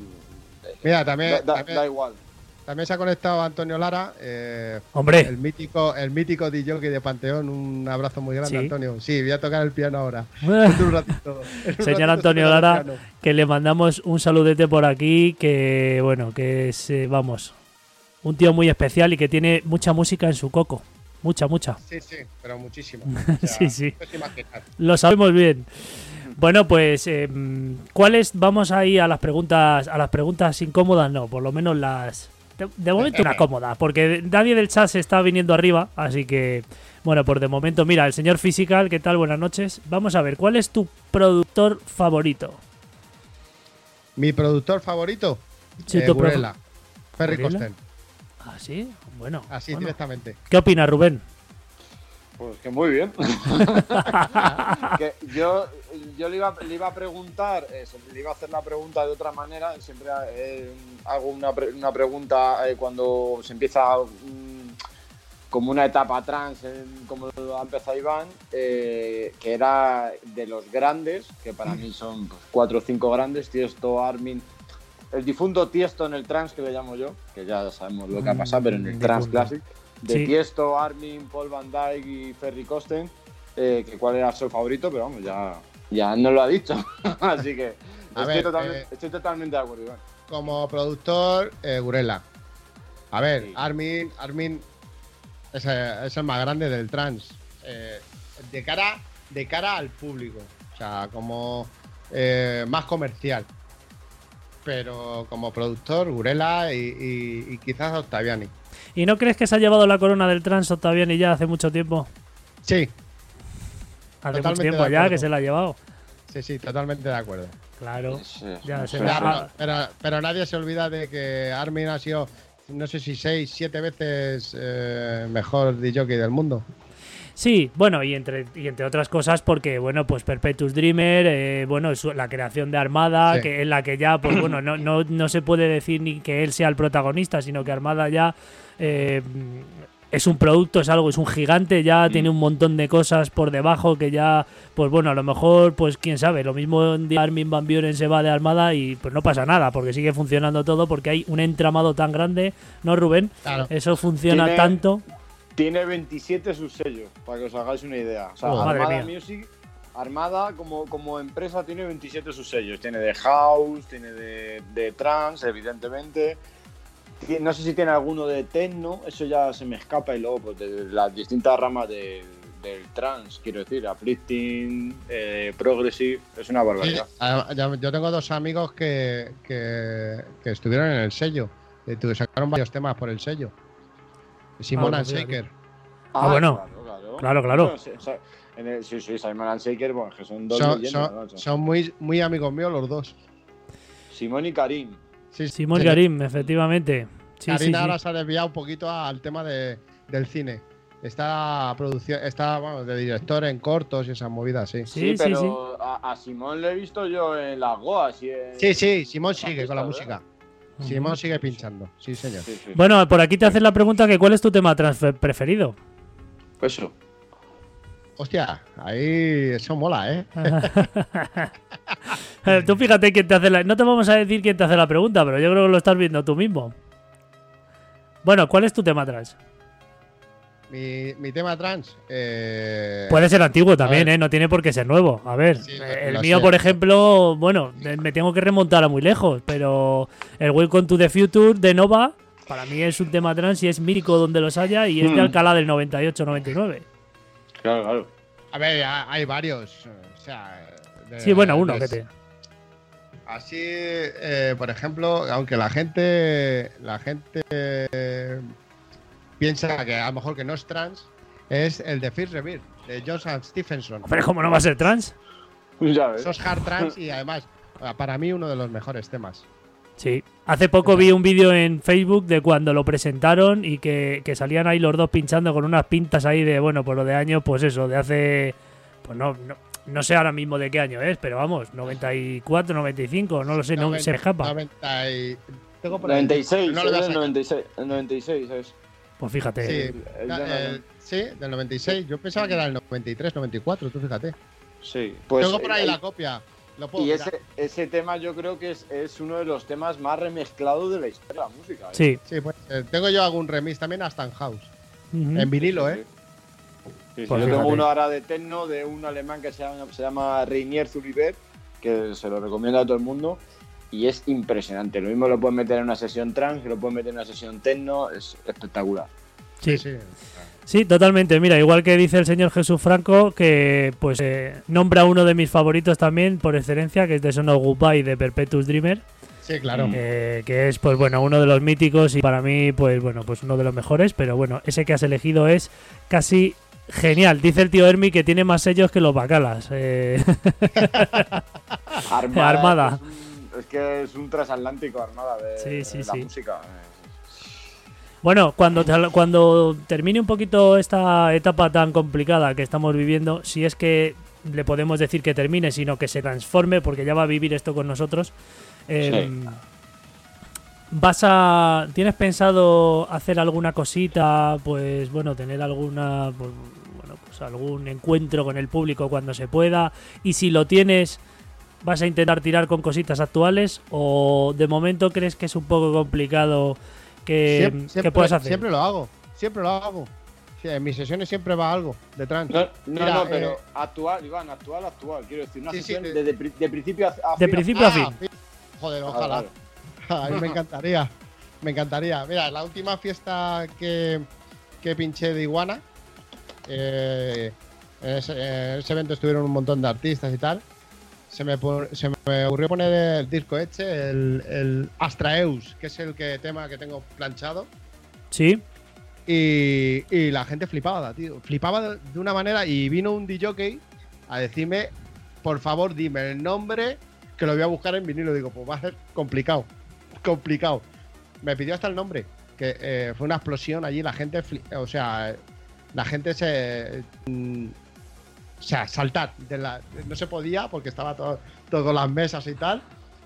Mira, también, da, da- también, da igual. También se ha conectado Antonio Lara, eh, Hombre, el mítico, el mítico DJ de Panteón. Un abrazo muy grande, Sí. Antonio. Sí, voy a tocar el piano ahora. [laughs] Un ratito. En [laughs] un Señor Antonio Lara, que le mandamos un saludete por aquí, que bueno, que es, eh, vamos, un tío muy especial y que tiene mucha música en su coco. Mucha, mucha. Sí, sí, pero muchísimo. [laughs] Sí, sí. Lo sabemos bien. Bueno, pues, eh, ¿cuáles vamos ahí a las preguntas, a las preguntas incómodas? No, por lo menos las. De, momento una cómoda, porque nadie del chat se está viniendo arriba, así que, bueno, por de momento, mira, el señor Physical, ¿qué tal? Buenas noches. Vamos a ver, ¿cuál es tu productor favorito? Mi productor favorito, Sí, eh, tu Burela, Ferry. ¿Ah, sí? Bueno. Así bueno. directamente. ¿Qué opina Rubén? Pues que muy bien. [laughs] [laughs] que yo yo le, iba, le iba a preguntar, eh, le iba a hacer la pregunta de otra manera. Siempre eh, hago una, pre- una pregunta eh, cuando se empieza mm, como una etapa trans, en- como lo ha empezado Iván, eh, que era de los grandes, que para mí son pues, cuatro o cinco grandes, Tiesto, Armin, el difunto Tiesto en el trans, que le llamo yo, que ya sabemos lo que ha pasado, pero en el Mm, trans classic, de Sí. Tiesto, Armin, Paul Van Dyke y Ferry Costen, eh, que cuál era su favorito, pero vamos, ya, ya no lo ha dicho. [laughs] Así que A estoy, ver, totalmente, eh, estoy totalmente de acuerdo, Iván. Como productor, eh, Gurela. A ver, Sí. Armin, Armin es, eh, es el más grande del trans. Eh, de, cara, de cara al público. O sea, como eh, más comercial. Pero como productor, Gurela y, y- y quizás Octaviani. ¿Y no crees que se ha llevado la corona del trans Octaviani ya hace mucho tiempo? Sí, Hace Totalmente mucho tiempo de ya acuerdo. que se la ha llevado. sí, sí, totalmente de acuerdo. Claro. Sí, ya no se sé, la- pero-. Pero, pero nadie se olvida de que Armin ha sido, no sé si seis, siete veces eh, mejor DJ del mundo. Sí, bueno, y entre, y entre otras cosas porque, bueno, pues Perpetuous Dreamer, eh, bueno, su- la creación de Armada, Sí. que en la que ya, pues bueno, no, no, no se puede decir ni que él sea el protagonista, sino que Armada ya eh, es un producto, es algo, es un gigante, ya tiene un montón de cosas por debajo que ya, pues bueno, a lo mejor, pues quién sabe, lo mismo un día Armin Van Buren se va de Armada y pues no pasa nada, porque sigue funcionando todo, porque hay un entramado tan grande, ¿no, Rubén? Claro. Eso funciona Tiene- tanto. Tiene 27 subsellos, para que os hagáis una idea. O sea, Oh, Armada. Music, Armada como, como empresa tiene 27 subsellos. Tiene de House, tiene de, de Trans, evidentemente. No sé si tiene alguno de Techno, eso ya se me escapa. Y luego, pues de las distintas ramas del, del Trans, quiero decir, Uplifting, eh, Progressive, es una barbaridad. yo tengo dos amigos que, que, que estuvieron en el sello. que tu- sacaron varios temas por el sello. Simon Ah, and pues. Shaker. Ah, bueno. Claro, claro. Claro, claro. Bueno, sí, o sea, en el- sí, sí, Simon and Shaker, bueno, que son dos Son, leyendas, son- son muy, muy amigos míos los dos. Simón y Karim. Sí, Simón sí. Garim, efectivamente. Sí, sí, Karina sí. ahora se ha desviado un poquito al tema de, del cine. Está produciendo, está bueno, de director en cortos y esas movidas, sí. Sí, Sí, sí, pero sí. A, a Simón le he visto yo en las Goas. Y en- Sí, sí, Simón sigue con la música. Simón sigue pinchando, sí, señor. Sí, sí. Bueno, por aquí te hacen la pregunta que ¿cuál es tu tema preferido? Eso. Hostia, ahí eso mola, ¿eh? [laughs] [laughs] Tú fíjate quién te hace la... No te vamos a decir quién te hace la pregunta, pero yo creo que lo estás viendo tú mismo. Bueno, ¿cuál es tu tema trans? Mi, mi tema trans. eh, Puede ser antiguo también. ¿eh? No tiene por qué ser nuevo. A ver, Sí, eh, el mío, sé. por ejemplo, bueno, me tengo que remontar a muy lejos, pero el Welcome to the Future de Nova, para mí es un tema trans y es mítico donde los haya y es de Mm. Alcalá del 98-99. Claro, claro. A ver, ha- hay varios. O sea. de- Sí, bueno, uno de- que te... Así, eh, por ejemplo, aunque la gente, la gente eh, piensa que a lo mejor que no es trans, es el de First Rebirth, de Johnson Stephenson. Pero ¿cómo no va a ser trans? Ya ves. Eso es hard trans y [laughs] además, para mí, uno de los mejores temas. Sí. Hace poco vi un vídeo en Facebook de cuando lo presentaron y que, que salían ahí los dos pinchando con unas pintas ahí de, bueno, por lo de años, pues eso, de hace. Pues no, no, no sé ahora mismo de qué año es, pero vamos, 94, 95, no lo sé, no se me escapa. 90 y- tengo por ahí- 96, no lo a sacar. 96, el 96 es. Pues fíjate. Sí, el- el sí, del 96. Yo pensaba que era el 93, 94, tú fíjate. Sí, pues. tengo por ahí eh, la copia. Lo puedo Y ese, ese tema yo creo que es, es uno de los temas más remezclados de la historia de la música. ¿eh? Sí. Sí, pues, eh, tengo yo algún remix también hasta en house. Ujú. En vinilo, ¿eh? Sí, sí, Pues yo tengo uno ahora de techno de un alemán que se llama, se llama Reinier Zuribert, que se lo recomiendo a todo el mundo. Y es impresionante. Lo mismo lo pueden meter en una sesión trans, que lo pueden meter en una sesión techno, es espectacular. Sí. sí. Sí, totalmente. Mira, igual que dice el señor Jesús Franco, que pues eh, nombra uno de mis favoritos también por excelencia, que es de Son of Goodbye de Perpetuous Dreamer. Sí, claro. eh, que es pues bueno uno de los míticos y para mí pues bueno pues uno de los mejores pero bueno ese que has elegido es casi genial dice el tío Hermi que tiene más sellos que los bacalas eh, [laughs] Armada. Armada. Es, un- es que es un transatlántico Armada de, Sí, sí, de la sí. música. Bueno, cuando, cuando termine un poquito esta etapa tan complicada que estamos viviendo, si es que le podemos decir que termine, sino que se transforme, porque ya va a vivir esto con nosotros. eh, ¿Vas a. ¿Tienes pensado hacer alguna cosita? Pues bueno, tener alguna. pues algún encuentro con el público cuando se pueda. Y si lo tienes, ¿vas a intentar tirar con cositas actuales? ¿O de momento crees que es un poco complicado que, puedas hacer? siempre lo hago, siempre lo hago. Sí, en mis sesiones siempre va algo de trance. No, no, Mira, no, pero eh, actual, Iván, actual, actual. Quiero decir, una Sí, sesión de- de, de pri- de principio a, a De fin. principio a Ah, fin. fi- Joder, Ah, ojalá. claro. [laughs] A mí me encantaría. Me encantaría. Mira, la última fiesta que, que pinché de Iguana, eh, en, ese, en ese evento estuvieron un montón de artistas y tal. Se me, pon- se me ocurrió poner el disco este, el, el Astraeus, que es el que, tema que tengo planchado. Sí. Y, y la gente flipaba, tío. Flipaba de, una manera. Y vino un DJ a decirme, por favor, dime el nombre, que lo voy a buscar en vinilo. Digo, pues va a ser complicado. Complicado. Me pidió hasta el nombre. Que eh, fue una explosión allí. La gente, o sea, la gente se. mm, o sea, saltar. De la, no se podía porque estaba todo, todo las mesas y tal.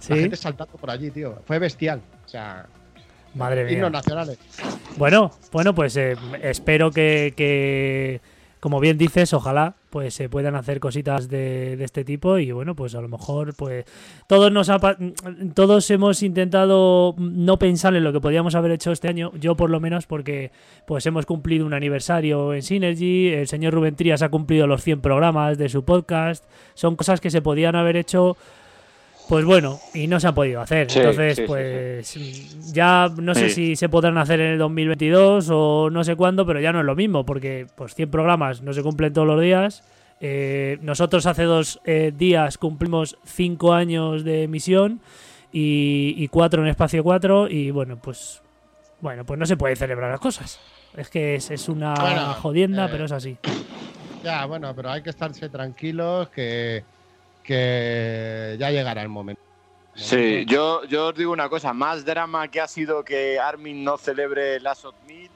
La gente saltando por allí, tío. Fue bestial. O sea, Madre mía. himnos nacionales. Bueno, bueno, pues eh, espero que, que, como bien dices, ojalá pues se puedan hacer cositas de, este tipo y bueno, pues a lo mejor pues todos nos ha todos hemos intentado no pensar en lo que podíamos haber hecho este año, yo por lo menos porque pues hemos cumplido un aniversario en Synergy, el señor Rubén Trías ha cumplido los 100 programas de su podcast, son cosas que se podían haber hecho pues bueno, y no se han podido hacer. Sí, Entonces, sí, sí, pues ya no sé Sí. si se podrán hacer en el 2022 o no sé cuándo, pero ya no es lo mismo, porque pues 100 programas no se cumplen todos los días. Eh, nosotros hace dos eh, días cumplimos 5 años de emisión y, y 4 en espacio 4 y bueno, pues bueno, pues no se puede celebrar las cosas. Es que es, es una Bueno, jodienda, eh, pero es así. Ya, bueno, pero hay que estarse tranquilos que, que ya llegará el momento. Sí, yo, yo os digo una cosa, más drama que ha sido que Armin no celebre el ASOT 1000.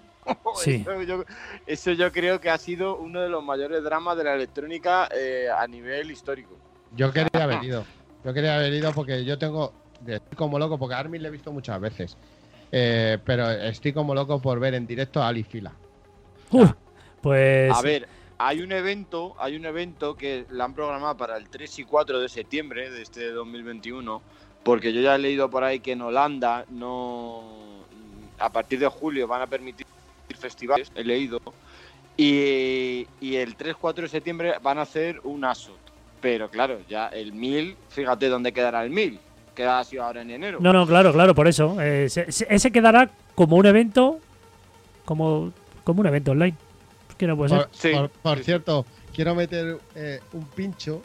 Sí. Eso yo, eso yo creo que ha sido uno de los mayores dramas de la electrónica eh, a nivel histórico. Yo quería haber ido. Yo quería haber ido porque yo tengo. Estoy como loco, porque a Armin le he visto muchas veces. Eh, pero estoy como loco por ver en directo a Ali Fila. Pues A ver, hay un evento, hay un evento que la han programado para el 3 y 4 de septiembre de este 2021, porque yo ya he leído por ahí que en Holanda no a partir de julio van a permitir festivales, he leído, y, el 3-4 de septiembre van a hacer un ASOT. Pero claro, ya el 1000, fíjate dónde quedará el 1000, que ha sido ahora en enero. No, no, claro, claro, por eso. Eh, se- se- ese quedará como un evento. Como un evento online. Que no puede ser. Por, Sí, por- por sí, sí. cierto, quiero meter eh, un pincho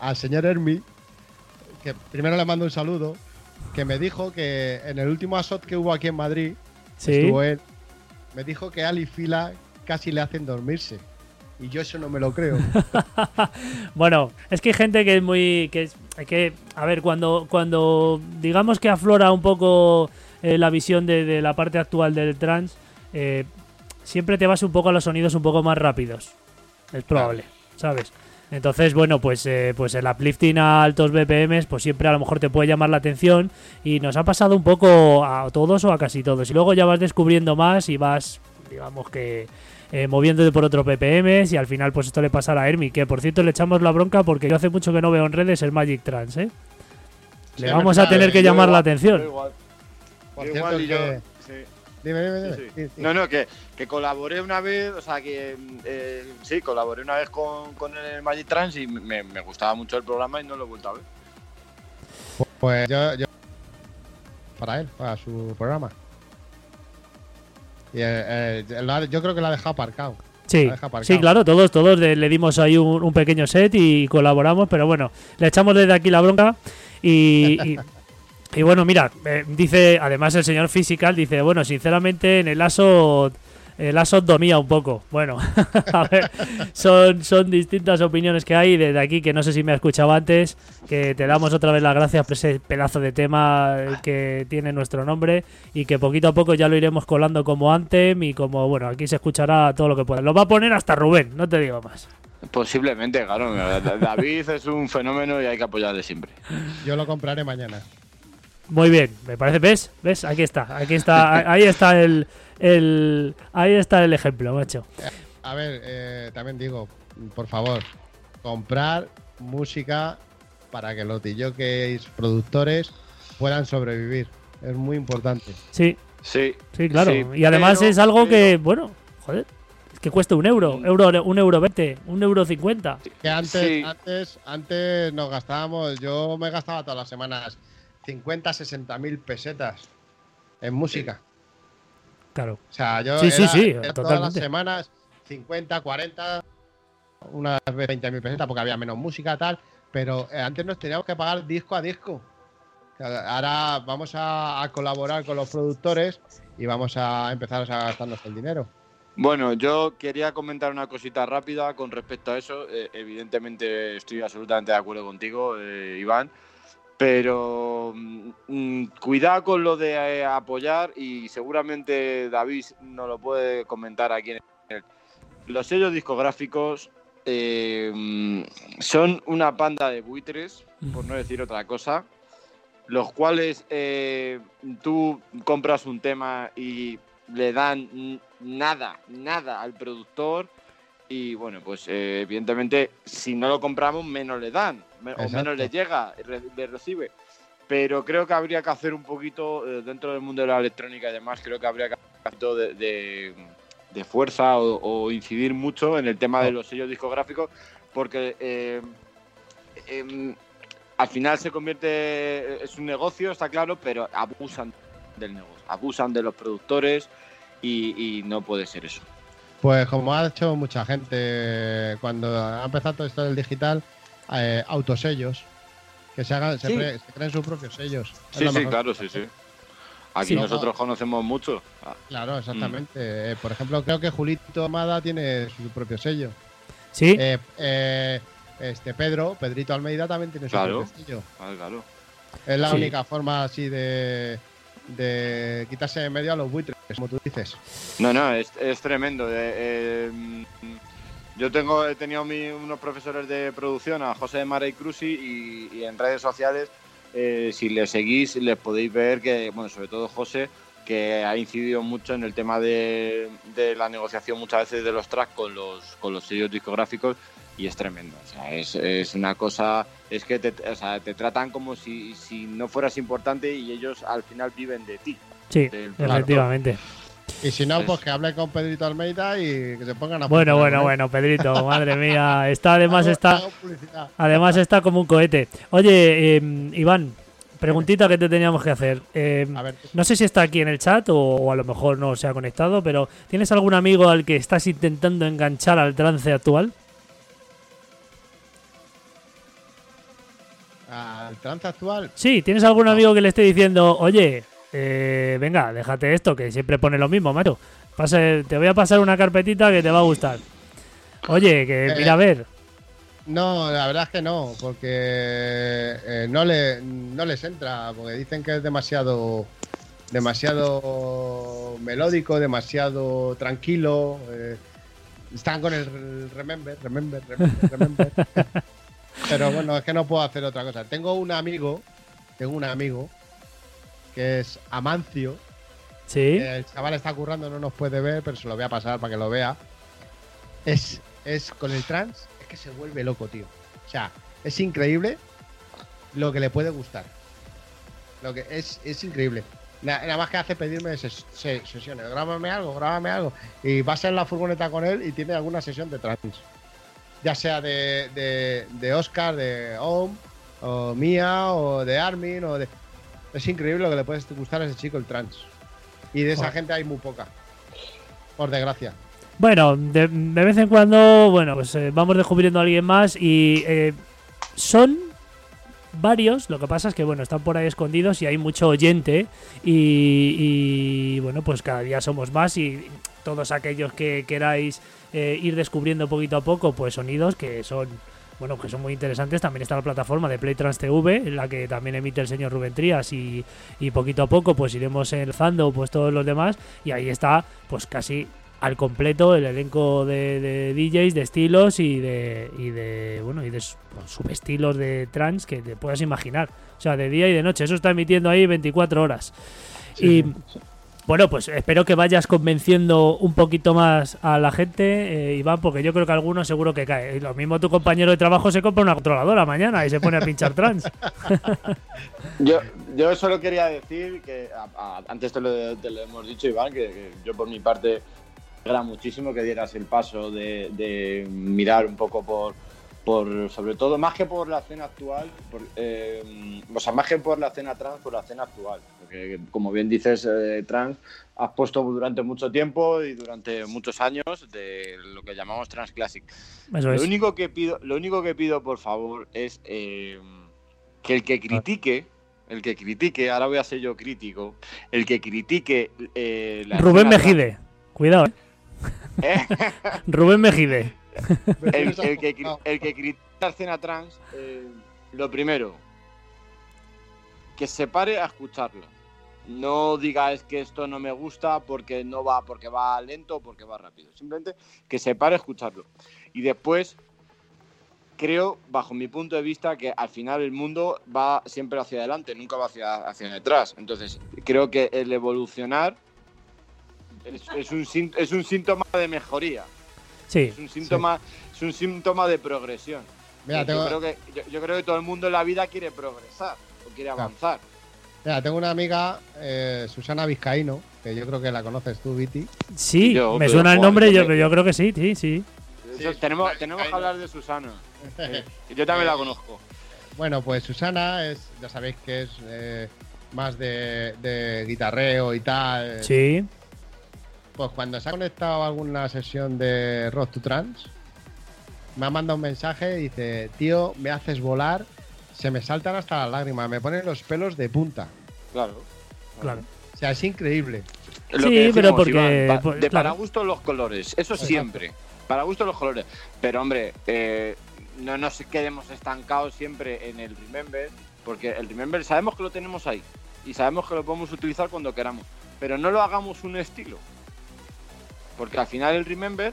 al señor Hermi, que primero le mando un saludo, que me dijo que en el último ASOT que hubo aquí en Madrid, Sí. estuvo él, me dijo que Ali Fila casi le hacen dormirse. Y yo eso no me lo creo. [laughs] Bueno, es que hay gente que es muy. que es que A ver, cuando, cuando digamos que aflora un poco eh, la visión de, de la parte actual del trans, eh, siempre te vas un poco a los sonidos un poco más rápidos. Es probable, ¿sabes? Entonces, bueno, pues, eh, pues el uplifting a altos BPMs, pues siempre a lo mejor te puede llamar la atención. Y nos ha pasado un poco a todos o a casi todos. Y luego ya vas descubriendo más y vas, digamos que, eh, moviéndote por otros BPMs. Y al final, pues esto le pasará a Hermi, que por cierto le echamos la bronca porque yo hace mucho que no veo en redes el Magic Trans, ¿eh? Le vamos a tener eh, que llamar la igual, atención. igual, Por yo cierto, igual y yo- que-. Dime, dime, dime. Sí, sí. Sí, sí. No, no, que, que colaboré una vez, o sea, que eh, sí, colaboré una vez con, con el Magic Trans y me, me gustaba mucho el programa y no lo he vuelto a ver. Pues yo, yo- Para él, para su programa. Y, eh, eh, yo creo que lo ha dejado aparcado. Sí, La sí, claro, todos, todos le, le dimos ahí un, un pequeño set y colaboramos, pero bueno, le echamos desde aquí la bronca y, y, y bueno, mira, eh, dice, además el señor Physical dice, bueno, sinceramente en el ASO El ASOT dormía un poco. Bueno, [laughs] a ver, son, son distintas opiniones que hay. Desde aquí, que no sé si me ha escuchado antes, que te damos otra vez las gracias por ese pedazo de tema que tiene nuestro nombre y que poquito a poco ya lo iremos colando como Antem y como, bueno, aquí se escuchará todo lo que pueda. Lo va a poner hasta Rubén, no te digo más. Posiblemente, claro. [laughs] David es un fenómeno y hay que apoyarle siempre. Yo lo compraré mañana. Muy bien, me parece, ¿ves? ¿Ves? Aquí está, aquí está, ahí está el, el ahí está el ejemplo, macho. A ver, eh, también digo, por favor, comprar música para que los DJs productores puedan sobrevivir. Es muy importante. Sí. Sí. Sí, claro. sí, y además pero- es algo pero- que, bueno, joder, es que cuesta un euro, euro, un euro veinte, un euro cincuenta. Que antes, Sí. antes, antes nos gastábamos, yo me gastaba todas las semanas 50, 60 mil pesetas en música. Claro. O sea, yo Sí, sí, era- sí, era todas las semanas 50, 40, unas veces 20 mil pesetas porque había menos música tal, pero eh, antes nos teníamos que pagar disco a disco. Ahora vamos a, a colaborar con los productores y vamos a empezar a gastarnos el dinero. Bueno, yo quería comentar una cosita rápida con respecto a eso. Eh, evidentemente estoy absolutamente de acuerdo contigo, eh, Iván. Pero mm, mm, cuidado con lo de eh, apoyar y seguramente David nos lo puede comentar aquí en el... Los sellos discográficos eh, mm, son una panda de buitres, por no decir otra cosa, los cuales eh, tú compras un tema y le dan nada, nada al productor y bueno, pues eh, evidentemente si no lo compramos menos le dan me- o menos le llega, re- le recibe. Pero creo que habría que hacer un poquito eh, dentro del mundo de la electrónica y demás, creo que habría que hacer un poquito de, de- de fuerza o, o incidir mucho en el tema de los sellos discográficos porque eh, em, al final se convierte, es un negocio, está claro, pero abusan del negocio, abusan de los productores y, y no puede ser eso. Pues como ha hecho mucha gente cuando ha empezado todo esto del digital, eh, autosellos, que se hagan, se, Sí. se creen sus propios sellos. Es Sí, sí, claro, sí, sí. Aquí Sí. nosotros conocemos mucho. Claro, exactamente. Eh, por ejemplo, creo que Julito Amada tiene su propio sello. Sí, Eh, eh, este Pedro, Pedrito Almeida también tiene su Claro. propio sello. ah, claro. Es la Sí. única forma así de, de quitarse de medio a los buitres, como tú dices. No, no, es, es tremendo. eh, eh, yo tengo, he tenido mi- unos profesores de producción, a José Mara y Cruci, y, en redes sociales, eh, si les seguís, les podéis ver que, bueno, sobre todo José, que ha incidido mucho en el tema de, de la negociación muchas veces de los tracks con los, con los sellos discográficos y es tremendo. Es, es una cosa, es que te, te tratan como si, si no fueras importante y ellos al final viven de ti. Sí, efectivamente. Y si no, Es- pues que hable con Pedrito Almeida y que se pongan a Bueno, bueno, él. bueno, Pedrito, [laughs] madre mía, está además está además está como un cohete. Oye, eh, Iván, preguntita que te teníamos que hacer. Eh, A ver, no sé si está aquí en el chat o, o a lo mejor no se ha conectado, pero ¿tienes algún amigo al que estás intentando enganchar al trance actual? al trance actual, Sí, ¿tienes algún amigo que le esté diciendo, oye, eh, venga, déjate esto, que siempre pone lo mismo, macho? Pase- te voy a pasar una carpetita que te va a gustar. Oye, que Eh, mira a ver. No, la verdad es que no, porque eh, no, le, no les entra, porque dicen que es demasiado demasiado melódico, demasiado tranquilo. eh, están con el remember, remember, remember, remember. [laughs] Pero bueno, es que no puedo hacer otra cosa. Tengo un amigo, tengo un amigo que es Amancio. Sí, El chaval está currando, no nos puede ver, pero se lo voy a pasar para que lo vea. Es, es con el trans, es que se vuelve loco, tío. O sea, es increíble lo que le puede gustar. Lo que es, es increíble. Na- Nada más que hace pedirme ses- se- sesiones. Grábame algo, grábame algo. Y vas en la furgoneta con él y tiene alguna sesión de trans. Ya sea de, de, de Oscar, de Om, o mía, o de Armin, o de. Es increíble lo que le puede gustar a ese chico el trans. Y de esa gente hay muy poca. Por desgracia. Bueno, de, de vez en cuando, bueno, pues eh, vamos descubriendo a alguien más y eh, son varios, lo que pasa es que bueno, están por ahí escondidos y hay mucho oyente y, y, bueno, pues cada día somos más y todos aquellos que queráis eh, ir descubriendo poquito a poco, pues sonidos que son bueno, que son muy interesantes. También está la plataforma de Playtrans TV, en la que también emite el señor Rubén Trías y, y poquito a poco pues iremos enlazando pues todos los demás y ahí está pues casi al completo el elenco de, de DJs, de estilos y de, y de bueno y de su- subestilos de trans que te puedas imaginar. O sea, de día y de noche. Eso está emitiendo ahí 24 horas. y bueno, pues espero que vayas convenciendo un poquito más a la gente, eh, Iván, porque yo creo que alguno seguro que cae. Y lo mismo tu compañero de trabajo se compra una controladora mañana y se pone a pinchar trans. [laughs] Yo, yo solo quería decir que antes te lo, hemos dicho, Iván, que, yo por mi parte me alegra muchísimo que dieras el paso de mirar un poco por, por, sobre todo, más que por la escena actual, por, eh, o sea, más que por la escena trans, por la escena actual. Porque, como bien dices, eh, trans, has puesto durante mucho tiempo y durante muchos años de lo que llamamos trans classic. Eso Lo es. único que pido, lo único que pido, por favor, es eh, que el que critique, el que critique, ahora voy a ser yo crítico, el que critique eh, la Rubén Mejide. Cuidado, eh. [laughs] Rubén Mejide. El, el que, el que critique la escena trans, eh, lo primero, que se pare a escucharlo. No diga es que esto no me gusta porque no va, porque va lento, porque va rápido. Simplemente que se pare a escucharlo. Y después, creo, bajo mi punto de vista, que al final el mundo va siempre hacia adelante, nunca va hacia, hacia detrás. Entonces, creo que el evolucionar es, es un, sín- es un síntoma de mejoría. Sí. Es un síntoma, es un síntoma de progresión. Mira, yo, tengo, creo que, yo, yo creo que todo el mundo en la vida quiere progresar o quiere Claro. avanzar. mira, tengo una amiga, eh, Susana Vizcaíno, que yo creo que la conoces tú, Viti. Sí, Yo, me suena el nombre, yo, yo- yo creo que sí, sí, sí. Eso- Sí, tenemos, tenemos que hablar de Susana. [laughs] Eh, yo también la conozco. Bueno, pues Susana es, ya sabéis que es eh, más de, de guitarreo y tal. Sí. Pues cuando se ha conectado a alguna sesión de Rock to Trans, me ha mandado un mensaje y dice, tío, me haces volar, se me saltan hasta las lágrimas, me ponen los pelos de punta. Claro. Claro. O sea, es increíble. Lo Sí, que decimos, pero porque- Iván, pa- pues, de claro. para gusto los colores, eso siempre. Para gusto los colores. Pero hombre, eh, no nos quedemos estancados siempre en el Remember, porque el Remember sabemos que lo tenemos ahí y sabemos que lo podemos utilizar cuando queramos, pero no lo hagamos un estilo. Porque al final el Remember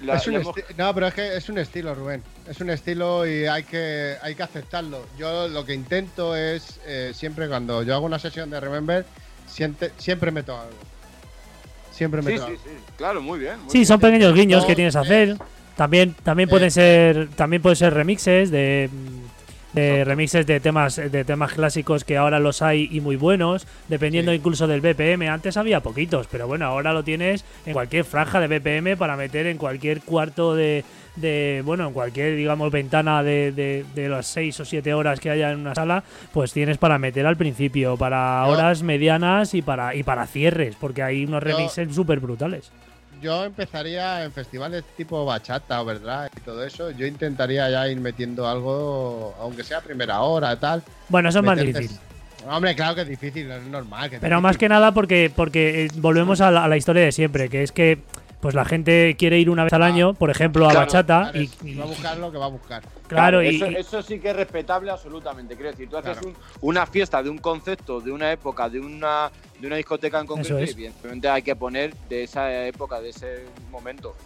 la- Es un le hemos- esti- no, pero es que es un estilo, Rubén. Es un estilo y hay que, hay que aceptarlo. Yo lo que intento es, eh, siempre cuando yo hago una sesión de Remember, siente- siempre meto algo. Siempre Sí, meto sí, algo. sí, claro, muy bien. muy Sí, bien. son pequeños guiños No, que tienes que eh, hacer. También, también eh, pueden ser, también pueden ser remixes de, de remixes de temas, de temas clásicos que ahora los hay y muy buenos, dependiendo Sí. incluso del BPM. Antes había poquitos, pero bueno, ahora lo tienes en cualquier franja de BPM para meter en cualquier cuarto de, de bueno, en cualquier, digamos, ventana de, de, de las 6 o 7 horas que haya en una sala, pues tienes para meter al principio, para horas medianas y para, y para cierres, porque hay unos remixes súper brutales. Yo empezaría en festivales tipo bachata, ¿verdad? Y todo eso. Yo intentaría ya ir metiendo algo, aunque sea primera hora, tal. Bueno, eso es más difícil. Hombre, claro que es difícil, es normal. Que Pero más que nada porque, porque eh, volvemos a la, a la historia de siempre, que es que pues la gente quiere ir una vez al Ah. año, por ejemplo, a Claro, bachata, Claro, y, va a buscar lo que va a buscar. claro, y, eso, eso sí que es respetable absolutamente. Quiero decir, tú haces un- una fiesta de un concepto, de una época, de una, de una discoteca en concreto, es. y evidentemente hay que poner de esa época, de ese momento.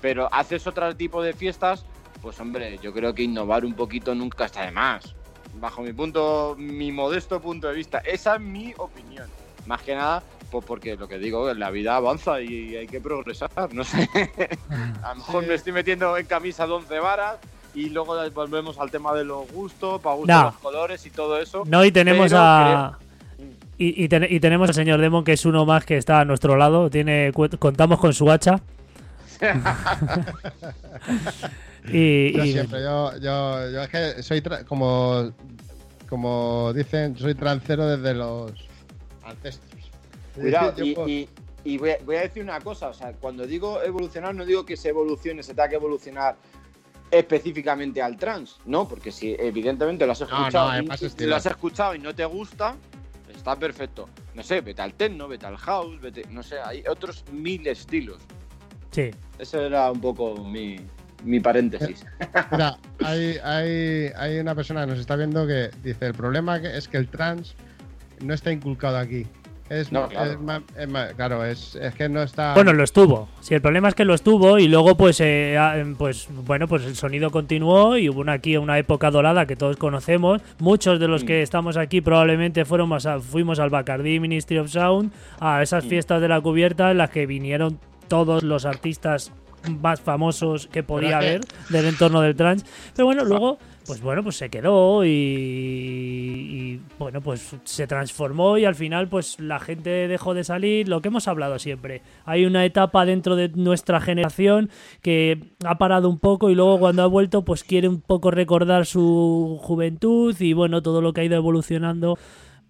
Pero haces otro tipo de fiestas, pues hombre, yo creo que innovar un poquito nunca está de más. Bajo mi punto, mi modesto punto de vista. Esa es mi opinión. Más que nada, pues porque lo que digo, la vida avanza y hay que progresar. No sé. [laughs] A lo mejor Sí. me estoy metiendo en camisa de 11 varas y luego volvemos al tema de los gustos, para gustos No. los colores y todo eso. no, y tenemos pero a... Y, y ten- y tenemos al señor Demon, que es uno más que está a nuestro lado. Tiene, contamos con su hacha. [laughs] y, Yo y- siempre, yo, yo, yo es que soy tra- como, como dicen, soy trancero desde los ancestros. Cuidado, y, puedo- y- y voy, a, voy a decir una cosa, o sea, cuando digo evolucionar, no digo que se evolucione, se tenga que evolucionar específicamente al trans, ¿no? Porque si evidentemente lo has no, escuchado, hay y- lo has escuchado y no te gusta, está perfecto. No sé, vete al techno, vete al house, vete, no sé, hay otros mil estilos. Sí. Ese era un poco mi, mi paréntesis. Mira, hay, hay, hay una persona que nos está viendo que dice: el problema es que el trans no está inculcado aquí. Es, No, claro. es más- es más- claro, es, es que no está. Bueno, lo estuvo. Sí, el problema es que lo estuvo y luego, pues, eh, ah, em, pues, bueno, pues el sonido continuó y hubo una, aquí una época dorada que todos conocemos. Muchos de los Mm. que estamos aquí probablemente fueron más a- fuimos al Bacardi Ministry of Sound, a esas Mm. fiestas de la cubierta en las que vinieron todos los artistas más famosos que podía haber del entorno del trance. Pero bueno, luego, pues bueno, pues se quedó y, y, bueno, pues se transformó y al final pues la gente dejó de salir, lo que hemos hablado siempre. Hay una etapa dentro de nuestra generación que ha parado un poco y luego cuando ha vuelto pues quiere un poco recordar su juventud y bueno, todo lo que ha ido evolucionando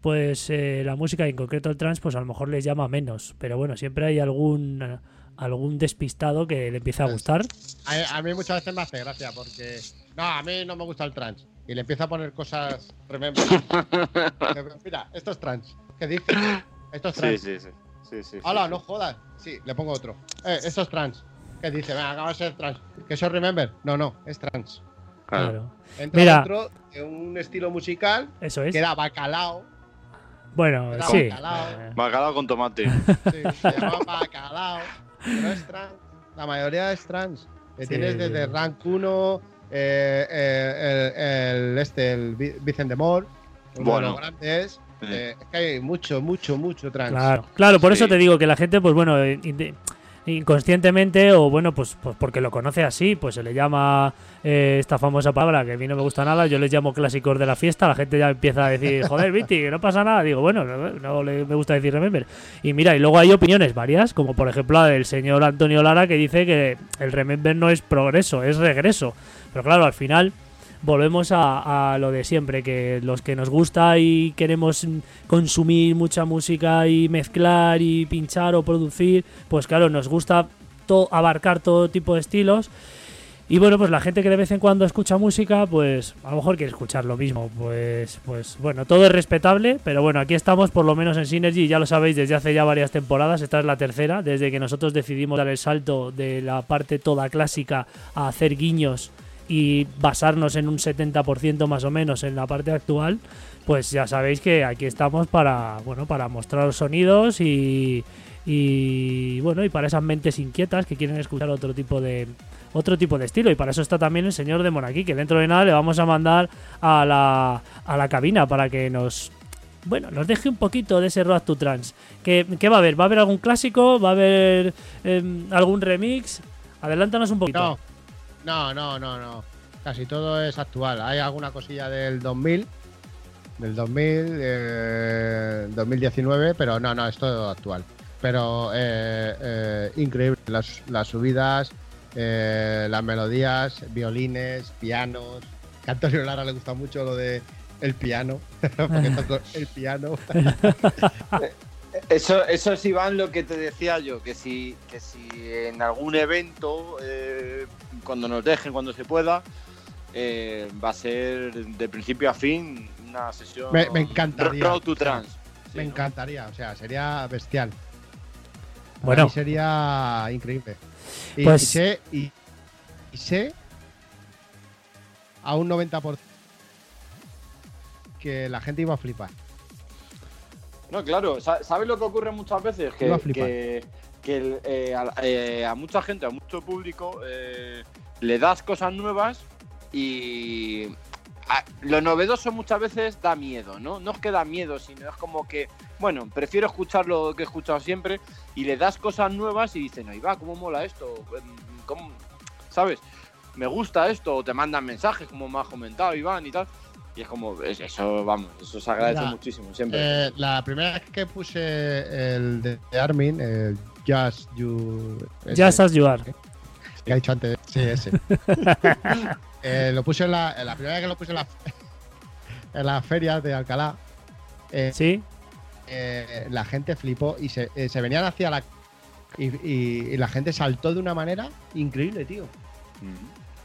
pues eh, la música y en concreto el trance pues a lo mejor les llama menos, pero bueno, siempre hay algún algún despistado que le empieza a gustar. A, a mí muchas veces me hace gracia porque. No, a mí no me gusta el trans. Y le empieza a poner cosas. Remember. [laughs] Mira, esto es trans. ¿Qué dice? Esto es trans. sí, sí. sí, sí, Hola, sí. no jodas. Sí, le pongo otro. Eh, esto es trans. ¿Qué dice? Venga, acaba de ser trans. ¿Que eso es remember? No, no, es trans. Claro. Claro. Entra Mira. dentro de un estilo musical Eso es. que era bacalao. Bueno, Era sí. bacalao. Bacalao con tomate. [laughs] Sí, se llama bacalao. Pero es trans. La mayoría es trans. Que Sí. tienes desde Rank 1, eh, eh, el, el- este, el Vi- Vicente Moore, uno de Bueno. los grandes. Sí. Eh, es que hay mucho, mucho, mucho trans. Claro, claro, por eso te digo que la gente, pues bueno, inconscientemente o bueno, pues, pues porque lo conoce así, pues se le llama eh, esta famosa palabra que a mí no me gusta nada, yo les llamo clásicos de la fiesta, la gente ya empieza a decir, [laughs] joder, Viti, que no pasa nada, digo, bueno, no, no le, me gusta decir remember. Y mira, y luego hay opiniones varias, como por ejemplo la del señor Antonio Lara que dice que el remember no es progreso, es regreso. Pero claro, al final volvemos a, lo de siempre, que los que nos gusta y queremos consumir mucha música y mezclar y pinchar o producir, pues claro, nos gusta abarcar todo tipo de estilos. Y bueno, pues la gente que de vez en cuando escucha música, pues a lo mejor quiere escuchar lo mismo. Pues, pues bueno, todo es respetable, pero bueno, aquí estamos por lo menos en Synergy, ya lo sabéis desde hace ya varias temporadas, esta es la tercera, desde que nosotros decidimos dar el salto de la parte toda clásica a hacer guiños y basarnos en un 70% más o menos en la parte actual, pues ya sabéis que aquí estamos para, bueno, para mostrar sonidos y, y bueno, y para esas mentes inquietas que quieren escuchar otro tipo de otro tipo de estilo y para eso está también el señor de Monaquí, que dentro de nada le vamos a mandar a la, a la cabina para que nos bueno, nos deje un poquito de ese Road to Trans. ¿Qué, qué va a haber? ¿Va a haber algún clásico? ¿Va a haber em, algún remix? Adelántanos un poquito. No, no, no, no. Casi todo es actual. Hay alguna cosilla del 2000, del 2000, eh, 2019, pero no, no, es todo actual. Pero eh, eh, increíble. Las, las subidas, eh, las melodías, violines, pianos. Que a Antonio Lara le gusta mucho lo de el piano. [laughs] porque [laughs] toco el piano. [laughs] Eso, eso es, Iván, lo que te decía yo, que si, que si en algún evento, eh, cuando nos dejen, cuando se pueda, eh, va a ser de principio a fin una sesión Me- me encantaría. Road to Trans. Me Sí, ¿no? encantaría, o sea, sería bestial. Para Bueno. mí sería increíble. Y, Pues- y sé, y, y sé a un 90% que la gente iba a flipar. No, claro, sa- ¿sabes lo que ocurre muchas veces? Que, que, eh, a, eh, a mucha gente, a mucho público, eh, le das cosas nuevas y a- lo novedoso muchas veces da miedo, ¿no? No es que da miedo, sino es como que, bueno, prefiero escuchar lo que he escuchado siempre y le das cosas nuevas y dicen, ahí va, ¿cómo mola esto? Em, ¿Cómo? ¿Sabes? Me gusta esto, o te mandan mensajes, como me has comentado, Iván, y tal. Y es como, es- eso, vamos, eso se agradece muchísimo, siempre. Eh, la primera vez que puse el de de Armin, el Just You. ese, Just as you are. que ha dicho antes. Sí, ese. [laughs] Eh, lo puse en la, en la primera vez que lo puse en la, en la feria de Alcalá. eh, ¿Sí? eh, la gente flipó y se, eh, se venían hacia la. Y, y- y la gente saltó de una manera increíble, tío.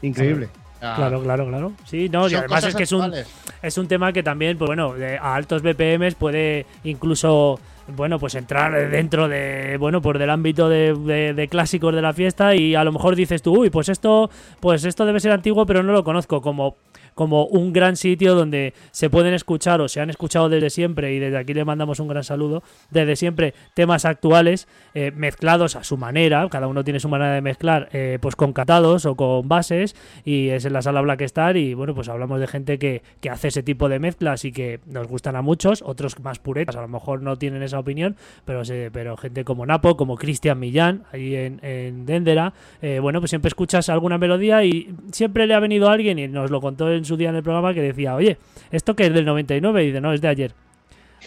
Increíble. Ah, Claro, claro, claro. Sí, no, y además es que es un, actuales. es un tema que también, pues bueno, de- a altos BPMs puede incluso, bueno, pues entrar dentro de, bueno, pues del ámbito de, de- de clásicos de la fiesta y a lo mejor dices tú, uy, pues esto, pues esto debe ser antiguo, pero no lo conozco, como como un gran sitio donde se pueden escuchar o se han escuchado desde siempre y desde aquí le mandamos un gran saludo desde siempre temas actuales eh, mezclados a su manera cada uno tiene su manera de mezclar eh, pues con catados o con bases y es en la sala Black Star y bueno pues hablamos de gente que, que hace ese tipo de mezclas y que nos gustan a muchos otros más puretas a lo mejor no tienen esa opinión pero se- pero gente como Napo como Cristian Millán ahí en, en Dendera eh, bueno pues siempre escuchas alguna melodía y siempre le ha venido alguien y nos lo contó en su día en el programa que decía oye esto que es del 99 y dice no es de ayer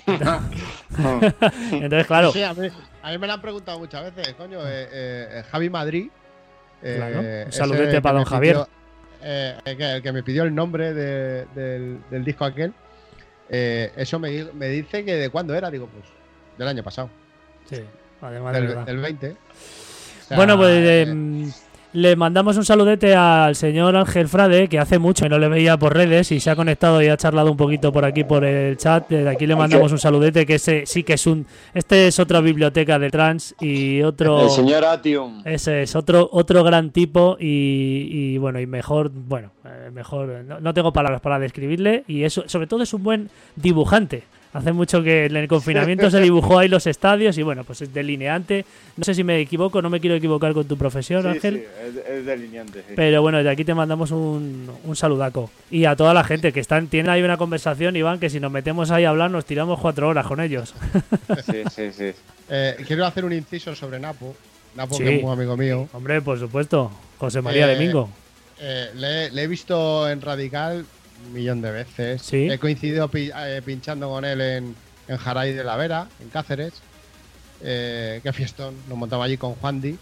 [laughs] entonces claro Sí, a mí, a mí me lo han preguntado muchas veces, coño. eh, eh, Javi Madrid. eh, Claro, un saludete para don Javier. pidió- eh, el, que, el que me pidió el nombre de- del, del disco aquel. eh, eso me, di- me dice que de cuándo era, digo, pues del año pasado, sí, además de del, del 20. O sea, Bueno, pues eh, le mandamos un saludete al señor Ángel Frade, que hace mucho que no le veía por redes y se ha conectado y ha charlado un poquito por aquí por el chat. Desde aquí le mandamos un saludete, que ese sí que es un. Este es otra biblioteca de trans y otro. El señor Atium. Ese es otro otro gran tipo y, y, bueno y mejor bueno eh, mejor no, no tengo palabras para describirle y eso sobre todo es un buen dibujante hace mucho que en el confinamiento se dibujó ahí los estadios y bueno pues es delineante no sé si me equivoco no me quiero equivocar con tu profesión Sí, Ángel sí, es, es delineante. sí. pero bueno de aquí te mandamos un, un saludaco y a toda la gente que están tienen ahí una conversación Iván que si nos metemos ahí a hablar nos tiramos cuatro horas con ellos Sí, sí, sí. eh, quiero hacer un inciso sobre Napo. Napo, Sí. que es muy amigo mío. hombre por supuesto José María Eh, Domingo Eh, le, le he visto en Radical un millón de veces. Sí. He coincidido pi- eh, pinchando con él en, en Jaray de la Vera, en Cáceres. Eh, qué fiestón. Nos montaba allí con Juan Di.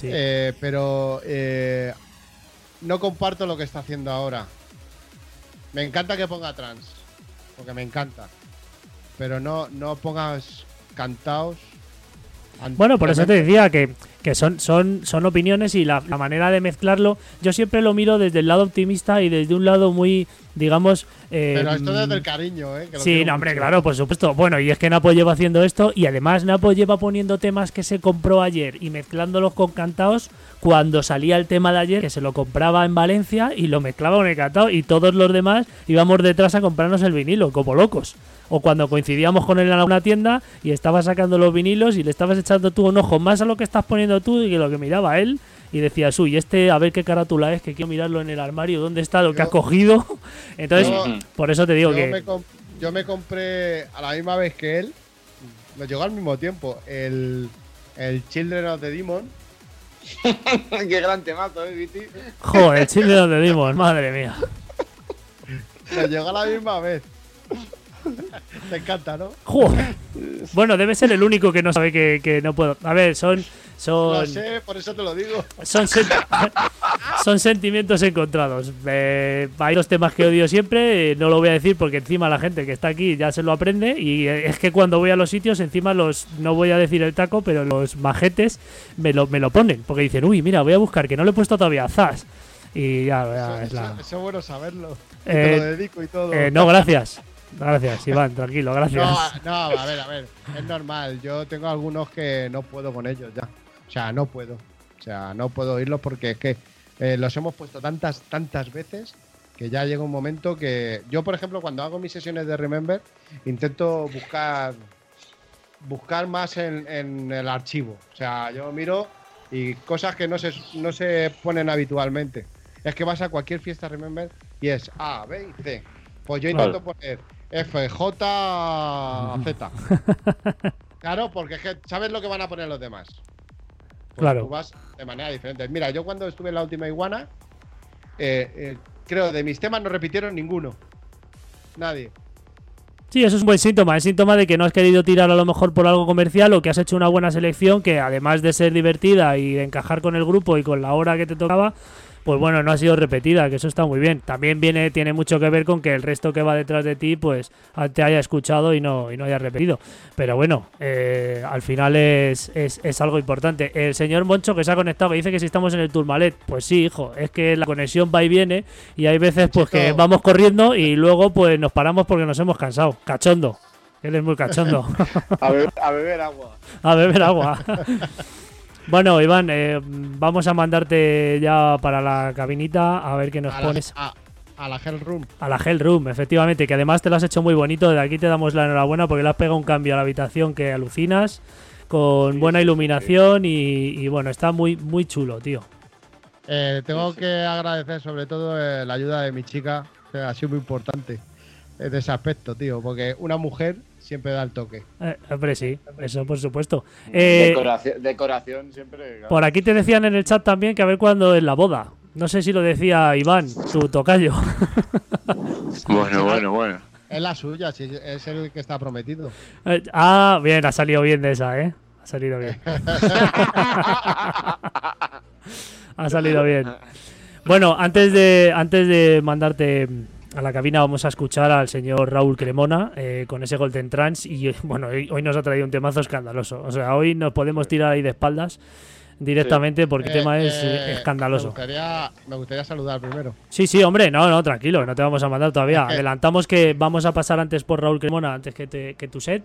Sí. Eh, pero eh, no comparto lo que está haciendo ahora. Me encanta que ponga trans. Porque me encanta. Pero no, no pongas cantaos. Bueno, por eso te decía que, que son, son, son opiniones y la, la manera de mezclarlo, yo siempre lo miro desde el lado optimista y desde un lado muy, digamos... eh, Pero esto desde el cariño, ¿eh? que lo Sí, no, hombre, mucho. claro, por supuesto. Bueno, y es que Napo lleva haciendo esto y además Napo lleva poniendo temas que se compró ayer y mezclándolos con cantaos cuando salía el tema de ayer, que se lo compraba en Valencia y lo mezclaba con el cantao y todos los demás íbamos detrás a comprarnos el vinilo, como locos. O cuando coincidíamos con él en alguna tienda y estaba sacando los vinilos y le estabas echando tú un ojo más a lo que estás poniendo tú y que lo que miraba él y decías, uy, este a ver qué carátula es, que quiero mirarlo en el armario, dónde está lo que has cogido. [laughs] Entonces, Yo- por eso te digo yo, que... me yo me compré a la misma vez que él, nos llegó al mismo tiempo, el, el Children of the Demon. [laughs] Qué gran temazo, ¿eh, Viti? Joder, chile donde dimos, madre mía. Nos llegó a la misma vez. Te encanta, ¿no? Joder. Bueno, debe ser el único que no sabe que, que no puedo. A ver, son. Lo Son, sé, por eso te lo digo. son, sen- [laughs] son sentimientos encontrados. Eh, hay dos temas que odio siempre, eh, no lo voy a decir porque encima la gente que está aquí ya se lo aprende. Y eh, es que cuando voy a los sitios, encima los. No voy a decir el taco, pero los majetes me lo, me lo ponen. Porque dicen, uy, mira, voy a buscar, que no le he puesto todavía Zas. Y ya, ya, Eso, es la- eso- eso es bueno saberlo. Y Eh, te lo dedico y todo. No, gracias. Gracias, Iván, tranquilo, gracias. No, no, a ver, a ver, es normal. Yo tengo algunos que no puedo con ellos ya. O sea, no puedo. O sea, no puedo oírlos porque es que eh, los hemos puesto tantas, tantas veces que ya llega un momento que yo, por ejemplo, cuando hago mis sesiones de Remember, intento buscar buscar más en, en el archivo. O sea, yo miro y cosas que no se, no se ponen habitualmente. Es que vas a cualquier fiesta Remember y es A, B y C. Pues yo intento poner F, J, Z. [laughs] Claro, porque es que sabes lo que van a poner los demás. Pues Claro. Tú vas de manera diferente. Mira, yo cuando estuve en la última iguana, eh, eh, creo de mis temas no repitieron ninguno. Nadie. Sí, eso es un buen síntoma. Es síntoma de que no has querido tirar a lo mejor por algo comercial o que has hecho una buena selección que además de ser divertida y de encajar con el grupo y con la hora que te tocaba, pues bueno, no ha sido repetida, que eso está muy bien. También viene, tiene mucho que ver con que el resto que va detrás de ti, pues te haya escuchado y no, y no haya repetido. Pero bueno, eh, al final es, es, es, algo importante. El señor Moncho que se ha conectado, que dice que si estamos en el Turmalet, pues sí, hijo, es que la conexión va y viene y hay veces pues que vamos corriendo y luego pues nos paramos porque nos hemos cansado. Cachondo. Él es muy cachondo. [laughs] a, beber, [laughs] agua. A beber agua. [laughs] bueno, Iván, eh, vamos a mandarte ya para la cabinita a ver qué nos pones. a, la Hell Room. A la Hell Room, efectivamente, que además te lo has hecho muy bonito. De aquí te damos la enhorabuena porque le has pegado un cambio a la habitación que alucinas, con buena iluminación y, bueno, está muy, muy chulo, tío. Eh, tengo que agradecer sobre todo eh, la ayuda de mi chica, que ha sido muy importante de ese aspecto, tío, porque una mujer siempre da el toque. Eh, hombre, sí, eso por supuesto. Eh, decoración, siempre. Por aquí te decían en el chat también que a ver cuándo es la boda. No sé si lo decía Iván, tu tocayo. [laughs] bueno, bueno, bueno. Es la suya, es el que está prometido. Eh, ah, bien, ha salido bien de esa, ¿eh? Ha salido bien. [laughs] [laughs] ha salido bien. Bueno, antes de, antes de mandarte a la cabina vamos a escuchar al señor Raúl Cremona eh, con ese Golden Trans y [laughs] bueno, hoy, nos ha traído un temazo escandaloso. O sea, hoy nos podemos tirar ahí de espaldas directamente porque el tema es eh, escandaloso. Me gustaría, saludar primero. Sí, sí, hombre, no, no, tranquilo, no te vamos a mandar todavía. Adelantamos que vamos a pasar antes por Raúl Cremona, antes que, que tu set.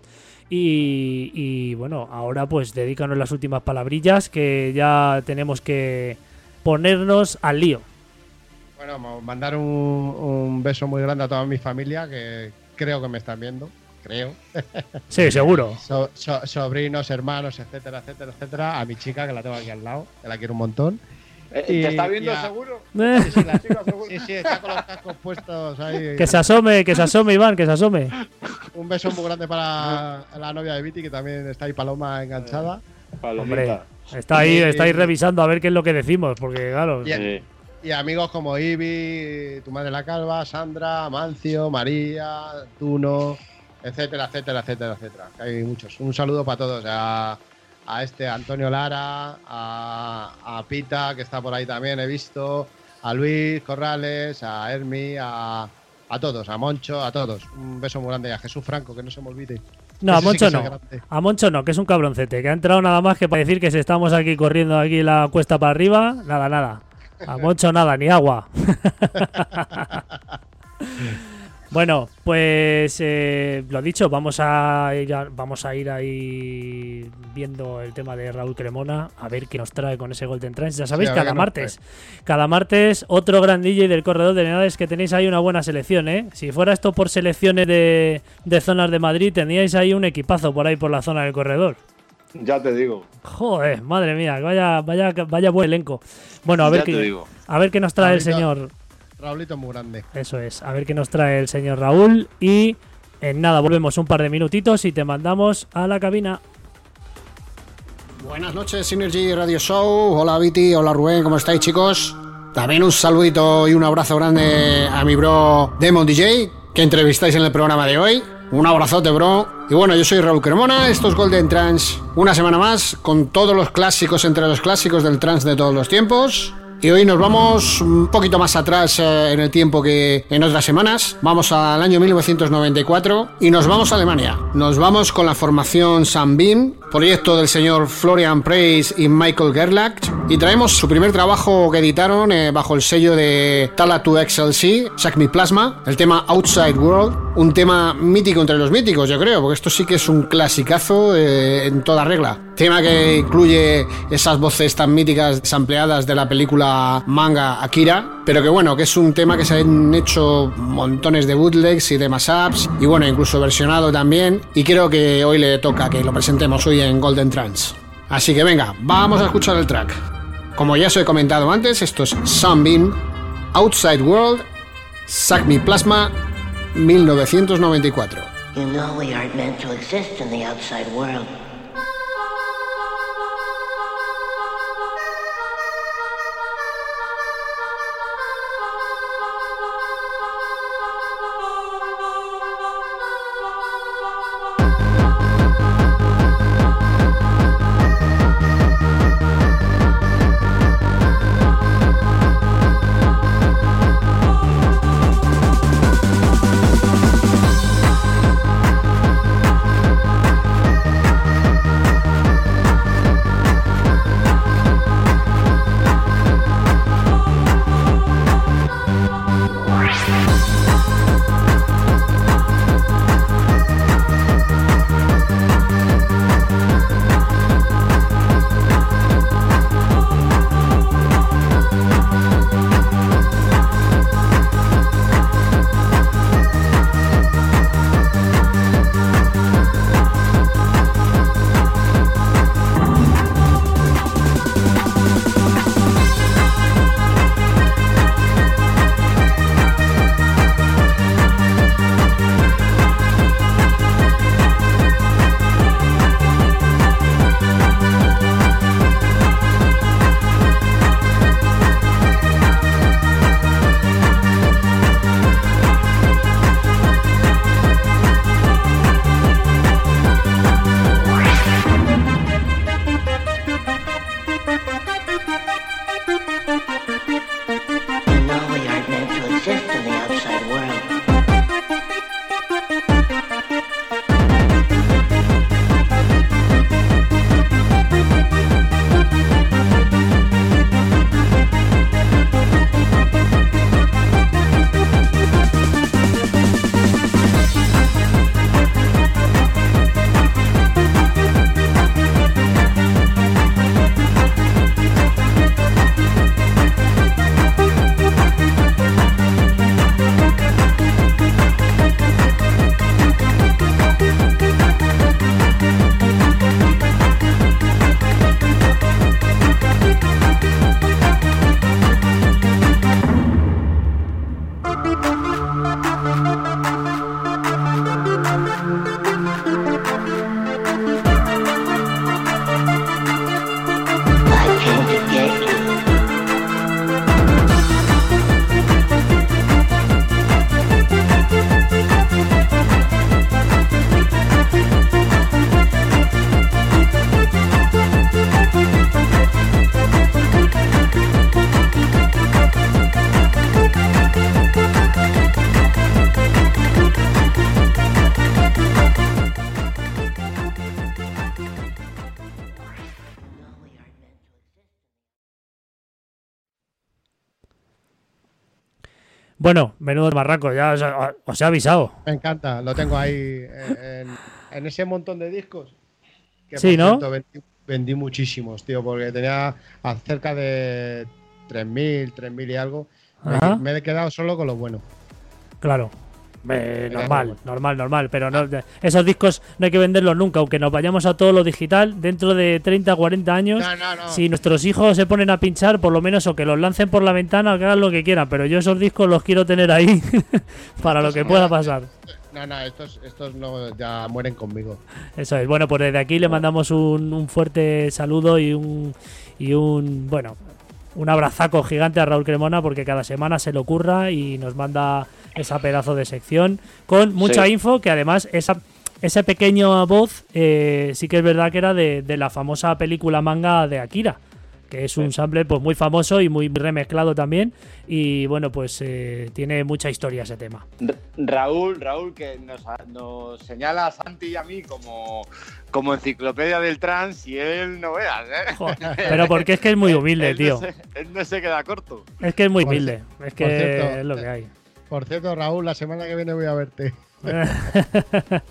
Y, y bueno, ahora pues dedícanos las últimas palabrillas que ya tenemos que ponernos al lío. Bueno, mandar un, beso muy grande a toda mi familia que creo que me están viendo. Creo. [laughs] Sí, seguro. sobrinos, hermanos, etcétera, etcétera, etcétera. A mi chica, que la tengo aquí al lado, que la quiero un montón. Eh, ¿Te está viendo [laughs] seguro? Sí, sí, está con los cascos puestos ahí. Que se asome, que se asome, Iván, que se asome. Un beso muy grande para la novia de Viti, que también está ahí Paloma enganchada. Hombre, está ahí, está ahí revisando a ver qué es lo que decimos, porque claro. Y amigos como Ibi, tu madre la calva, Sandra, Mancio, María, Tuno, etcétera, etcétera, etcétera, etcétera. Hay muchos. Un saludo para todos. A, este Antonio Lara, a, Pita, que está por ahí también, he visto, a Luis Corrales, a Hermi, a, a todos, a Moncho, a todos. Un beso muy grande y a Jesús Franco, que no se me olvide. No, a Moncho no. A Moncho no, que es un cabroncete, que ha entrado nada más que para decir que si estamos aquí corriendo aquí la cuesta para arriba, nada, nada. A mucho nada, ni agua. [laughs] bueno, pues eh, lo dicho, vamos a, ir vamos a ir ahí viendo el tema de Raúl Cremona, a ver qué nos trae con ese Golden Trans. Ya sabéis, cada martes. Cada martes, otro gran DJ del corredor de Henares que tenéis ahí una buena selección, ¿eh? Si fuera esto por selecciones de, de zonas de Madrid, teníais ahí un equipazo por ahí por la zona del corredor. Ya te digo. Joder, madre mía, vaya, vaya, vaya buen elenco. Bueno, a ver, qué, a ver qué nos trae el señor. Raulito muy grande. Eso es, a ver qué nos trae el señor Raúl. Y en nada, volvemos un par de minutitos y te mandamos a la cabina. Buenas noches, Synergy Radio Show. Hola, Viti. Hola, Rubén. ¿Cómo estáis, chicos? También un saludito y un abrazo grande a mi bro Demon DJ, que entrevistáis en el programa de hoy. Un abrazote, bro. Y bueno, yo soy Raúl Cremona, esto es Golden Trans. Una semana más con todos los clásicos entre los clásicos del trans de todos los tiempos. Y hoy nos vamos un poquito más atrás eh, en el tiempo que en otras semanas. Vamos al año 1994 y nos vamos a Alemania. Nos vamos con la formación Sunbeam, proyecto del señor Florian Preis y Michael Gerlach. Y traemos su primer trabajo que editaron eh, bajo el sello de Tala2 XLC, Sack Plasma, el tema Outside World. Un tema mítico entre los míticos, yo creo, porque esto sí que es un clasicazo eh, en toda regla. Tema que incluye esas voces tan míticas sampleadas de la película manga Akira, pero que bueno, que es un tema que se han hecho montones de bootlegs y de mashups y bueno, incluso versionado también y creo que hoy le toca que lo presentemos hoy en Golden Trance. Así que venga, vamos a escuchar el track. Como ya os he comentado antes, esto es Sunbeam, Outside World, Sack Me Plasma, 1994. You know we aren't meant to exist in the outside world. Menudo barraco, ya os, os he avisado. Me encanta, lo tengo ahí en, en ese montón de discos. Que Sí, ¿no? cierto, vendí, vendí muchísimos, tío, porque tenía cerca de 3.000, 3.000 y algo. Me, me he quedado solo con lo bueno. Claro. Eh, normal, bueno. normal, normal, pero no, esos discos no hay que venderlos nunca, aunque nos vayamos a todo lo digital, dentro de 30, 40 años, No, no, no. si nuestros hijos se ponen a pinchar, por lo menos o que los lancen por la ventana o que hagan lo que quieran, pero yo esos discos los quiero tener ahí [laughs] para lo que pueda pasar. No, no, estos, estos no, ya mueren conmigo. Eso es. Bueno, pues desde aquí le mandamos un, un fuerte saludo y un, y un, bueno, un abrazaco gigante a Raúl Cremona porque cada semana se le ocurra y nos manda esa pedazo de sección con mucha Sí. info que además esa, esa pequeña voz eh, sí que es verdad que era de, de la famosa película manga de Akira que es un sample pues muy famoso y muy remezclado también y bueno pues eh, tiene mucha historia ese tema Raúl, Raúl, que nos, nos señala a Santi y a mí como, como enciclopedia del trans y él no veas, ¿eh? Joder, pero porque es que es muy [laughs] humilde Él tío No se, él no se queda corto. es que es muy humilde es que cierto, es lo que hay Por cierto, Raúl, la semana que viene voy a verte. [laughs]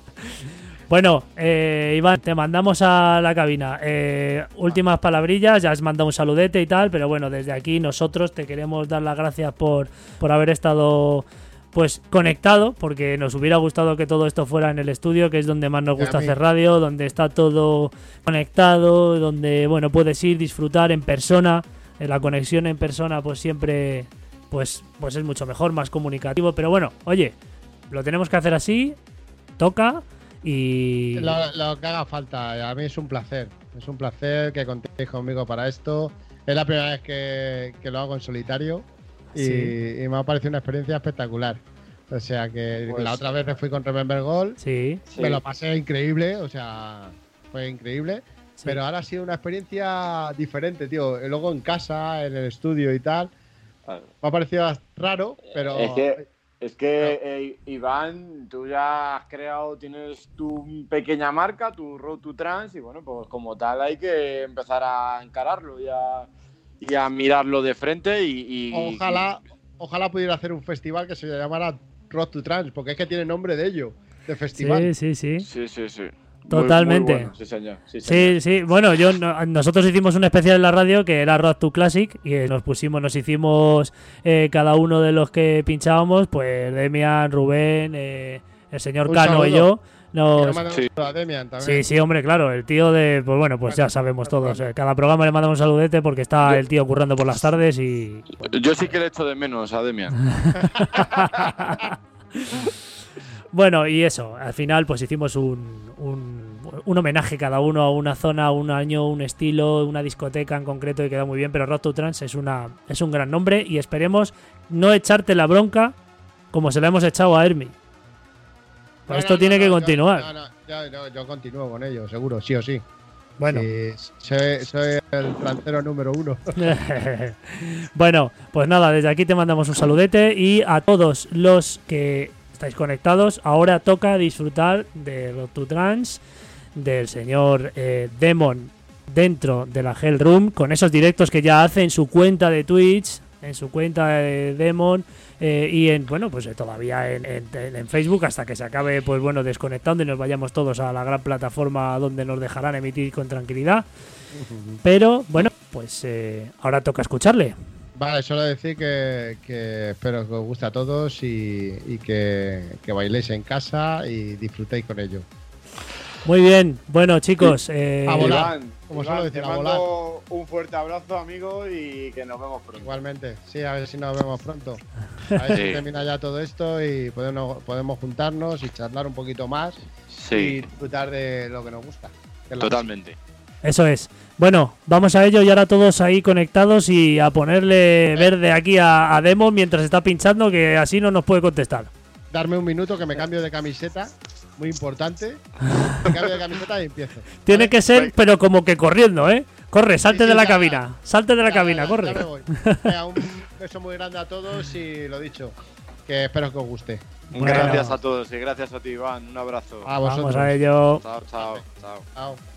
Bueno, eh, Iván, te mandamos a la cabina. Eh, últimas palabrillas, ya has mandado un saludete y tal, pero bueno, desde aquí nosotros te queremos dar las gracias por, por haber estado pues conectado, porque nos hubiera gustado que todo esto fuera en el estudio, que es donde más nos gusta hacer radio, donde está todo conectado, donde bueno puedes ir, disfrutar en persona. Eh, La conexión en persona, pues siempre, pues, pues es mucho mejor, más comunicativo. Pero bueno, oye, lo tenemos que hacer así, toca y Lo, lo que haga falta, a mí es un placer. Es un placer que contéis conmigo para esto. Es la primera vez que, que lo hago en solitario y, Sí. y me ha parecido una experiencia espectacular. O sea que Pues- la otra vez me fui con Remember Gold, sí, me lo pasé increíble, o sea, fue increíble. sí. Pero ahora ha sido una experiencia diferente, tío. Luego en casa, en el estudio y tal, me ha parecido raro, pero Es que, es que eh, Iván, tú ya has creado, tienes tu pequeña marca, tu Road to Trans, y bueno, pues como tal hay que empezar a encararlo y a, y a mirarlo de frente y... y- ojalá, ojalá pudiera hacer un festival que se llamara Road to Trans, porque es que tiene nombre de ello, de festival. Sí, sí, sí. Sí, sí, sí. Totalmente. muy bueno, sí, señor. Sí, señor. Sí, sí, bueno, yo no- nosotros hicimos un especial en la radio que era Road to Classic y nos pusimos, nos hicimos eh, cada uno de los que pinchábamos, pues Demian, Rubén, eh, el señor Un Cano y yo. Nos, Sí. saludo a Demian también. Sí, sí, hombre, claro, el tío de, pues bueno, pues ya sabemos todos. eh, Cada programa le mandamos un saludete porque está el tío currando por las tardes y Yo sí que le echo de menos a Demian. [laughs] Bueno, y eso, al final pues hicimos un, un, un homenaje cada uno a una zona, un año, un estilo, una discoteca en concreto y queda muy bien, pero Road to Trans es, una, es un gran nombre y esperemos no echarte la bronca como se la hemos echado a Hermi. No, esto no, tiene no, que continuar. Yo, no, no, yo, yo- yo continúo con ello, seguro, sí o sí. Bueno. Sí, soy, soy el trantero número uno. [laughs] [laughs] bueno, pues nada, desde aquí te mandamos un saludete y a todos los que estáis conectados, ahora toca disfrutar de Road to Trans, del señor eh, Demon dentro de la Hell Room, con esos directos que ya hace en su cuenta de Twitch, en su cuenta de Demon eh, y en, bueno, pues eh, todavía en, en- en Facebook hasta que se acabe, pues bueno, desconectando y nos vayamos todos a la gran plataforma donde nos dejarán emitir con tranquilidad. Pero bueno, pues eh, ahora toca escucharle. Vale, solo decir que, que espero que os guste a todos y, y que, que bailéis en casa y disfrutéis con ello. Muy bien, bueno chicos, eh, A volar. Iván, Como Iván, decir, te a mando un fuerte abrazo, amigo, y que nos vemos pronto. Igualmente, sí, a ver si nos vemos pronto. [laughs] A ver si termina ya todo esto y podemos, podemos juntarnos y charlar un poquito más y disfrutar de lo que nos gusta. totalmente. eso es. Bueno, vamos a ello y ahora todos ahí conectados y a ponerle verde aquí a, a Demon mientras está pinchando, que así no nos puede contestar. Darme un minuto que me cambio de camiseta, muy importante. [laughs] Me cambio de camiseta y empiezo. Tiene que ser, pero como que corriendo, ¿eh? Corre, salte Sí, sí, de la ya, cabina, salte de la Ya, cabina, ya, corre. ya me voy. [laughs] Venga, un beso muy grande a todos y lo dicho, que espero que os guste. Bueno. Gracias a todos y gracias a ti, Iván. Un abrazo. A vosotros. Vamos a ello. Chao, chao, chao. Chao.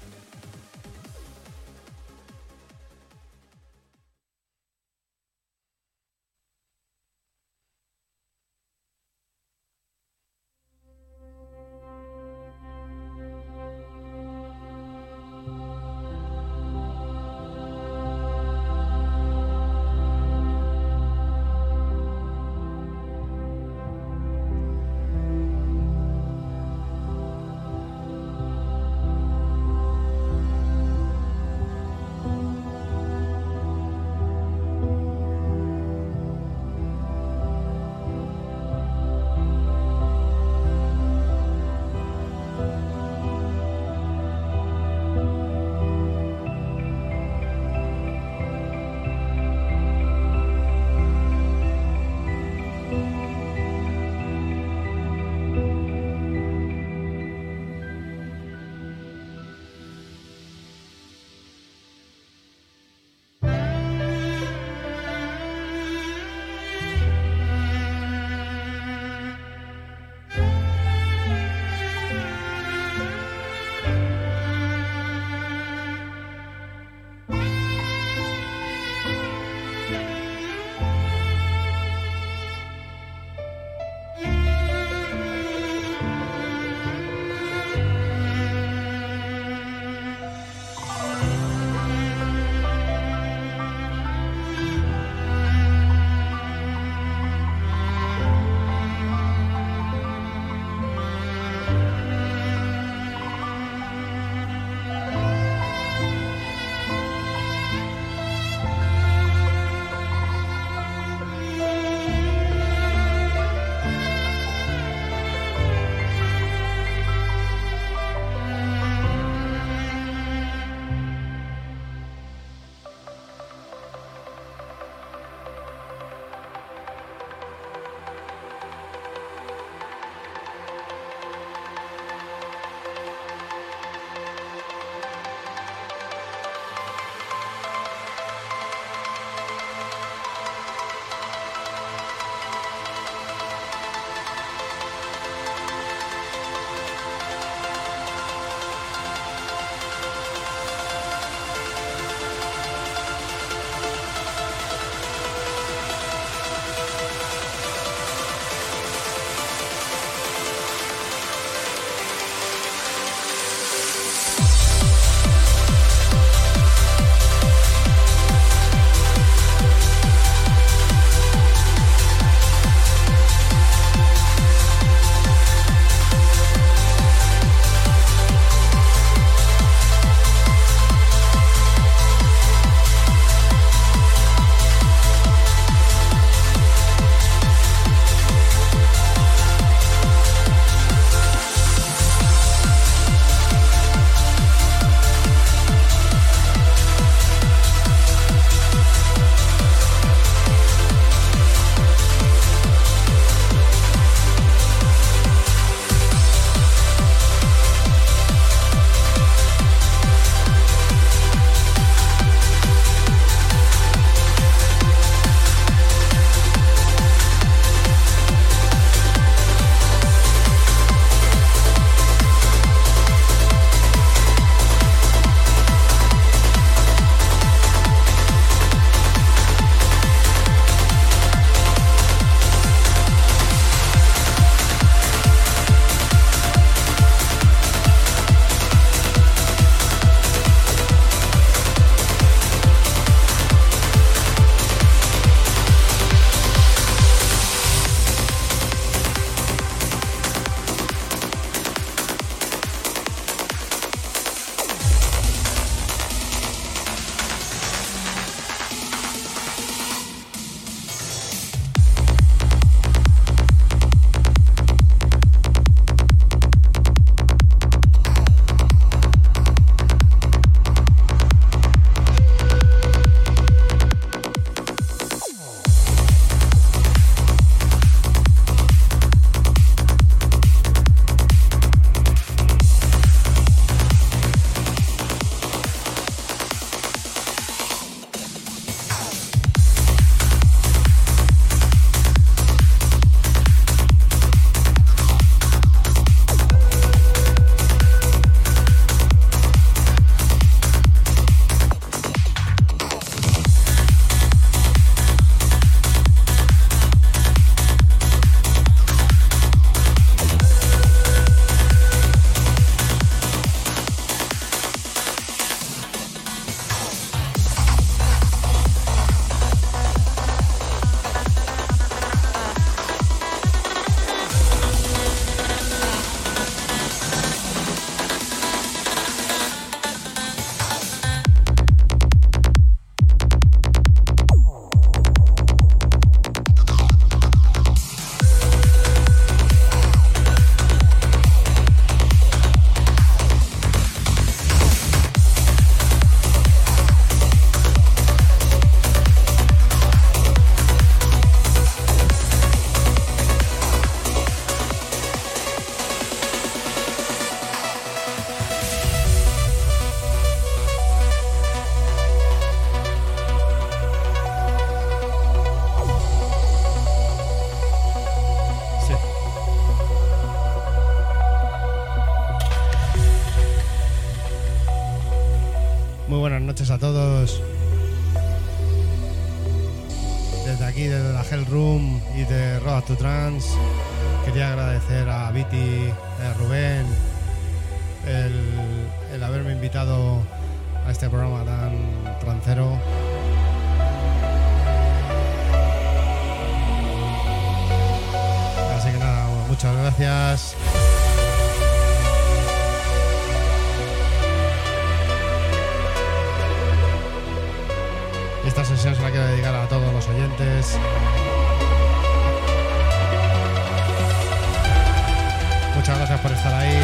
por estar ahí.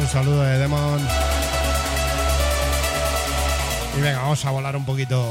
Un saludo de Demon. Y venga, vamos a volar un poquito.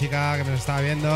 Chica que lo estaba viendo.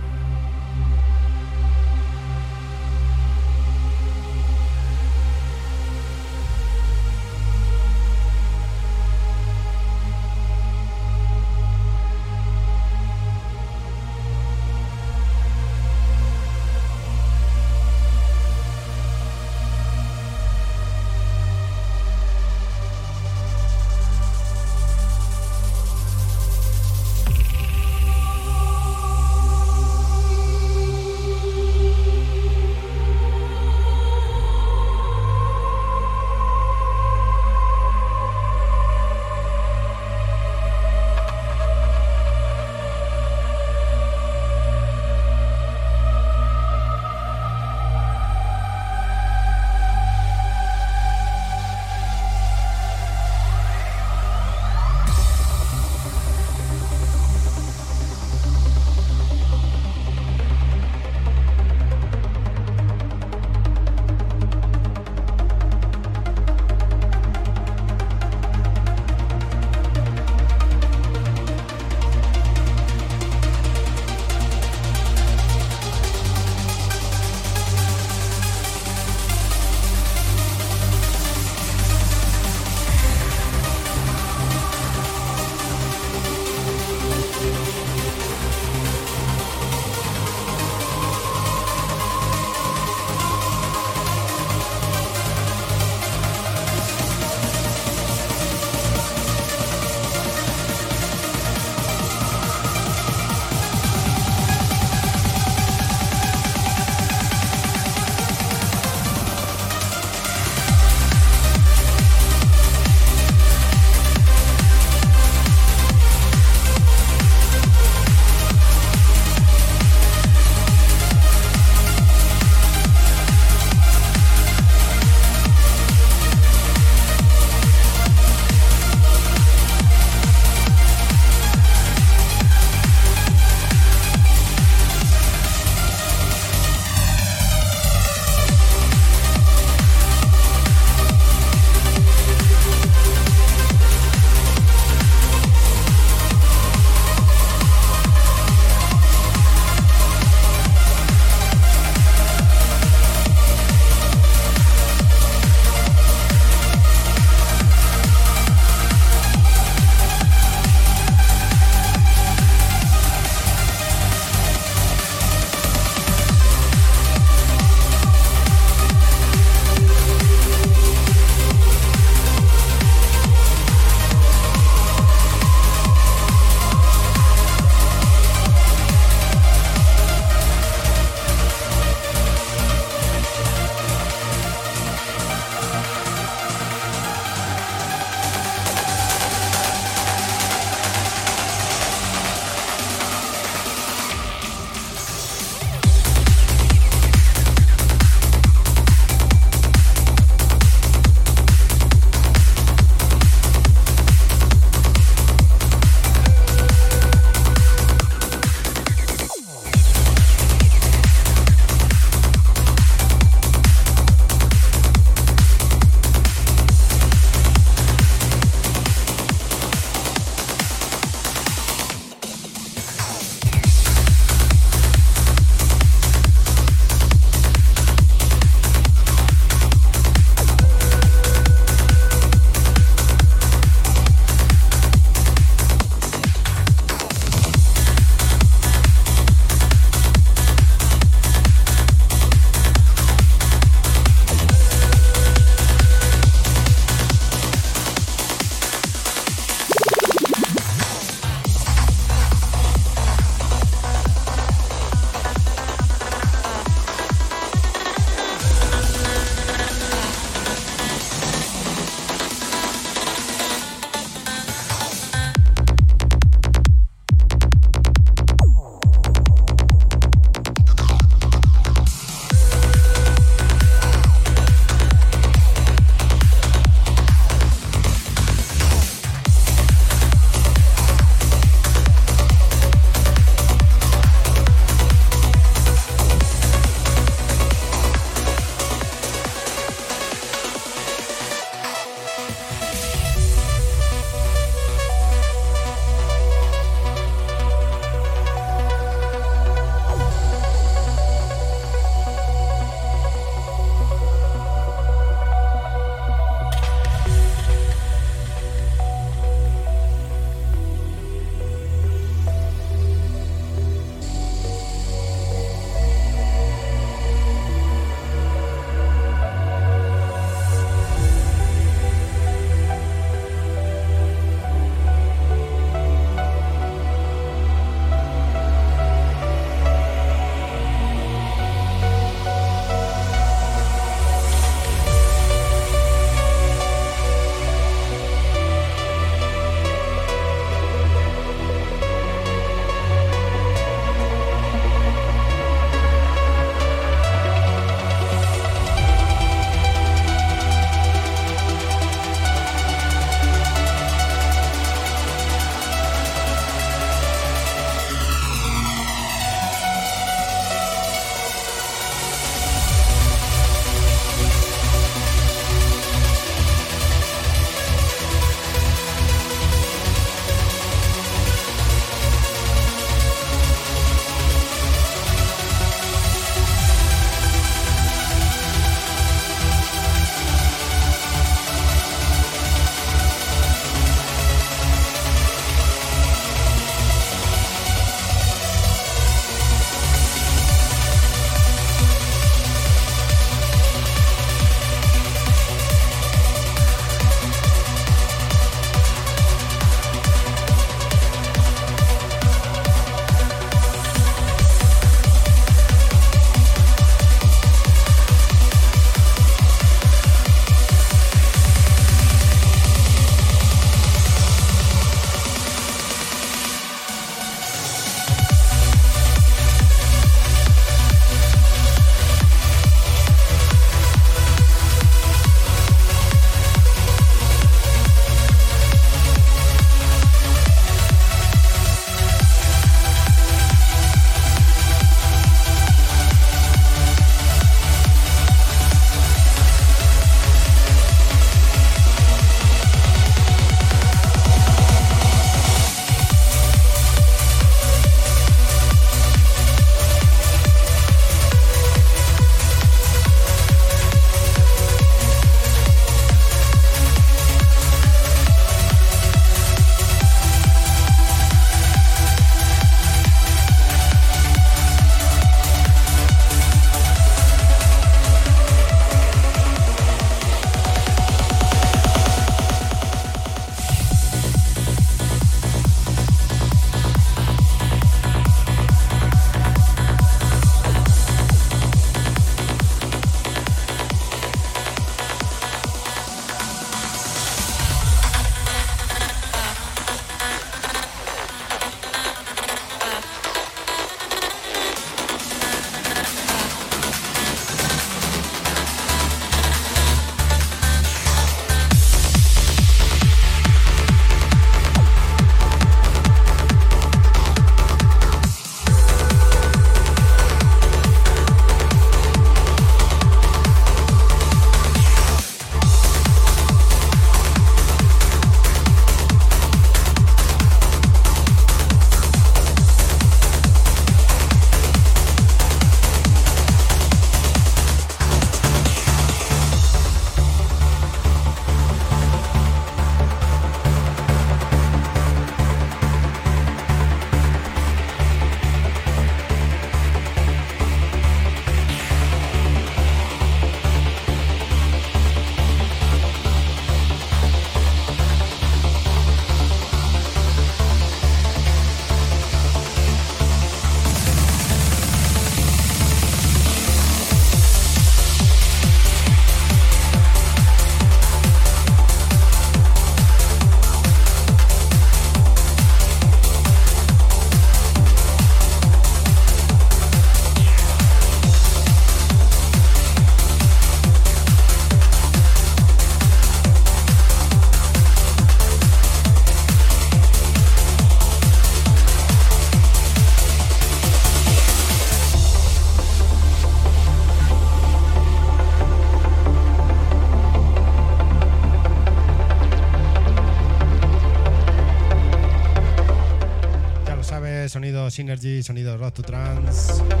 Synergy, sonido Rock to Trance.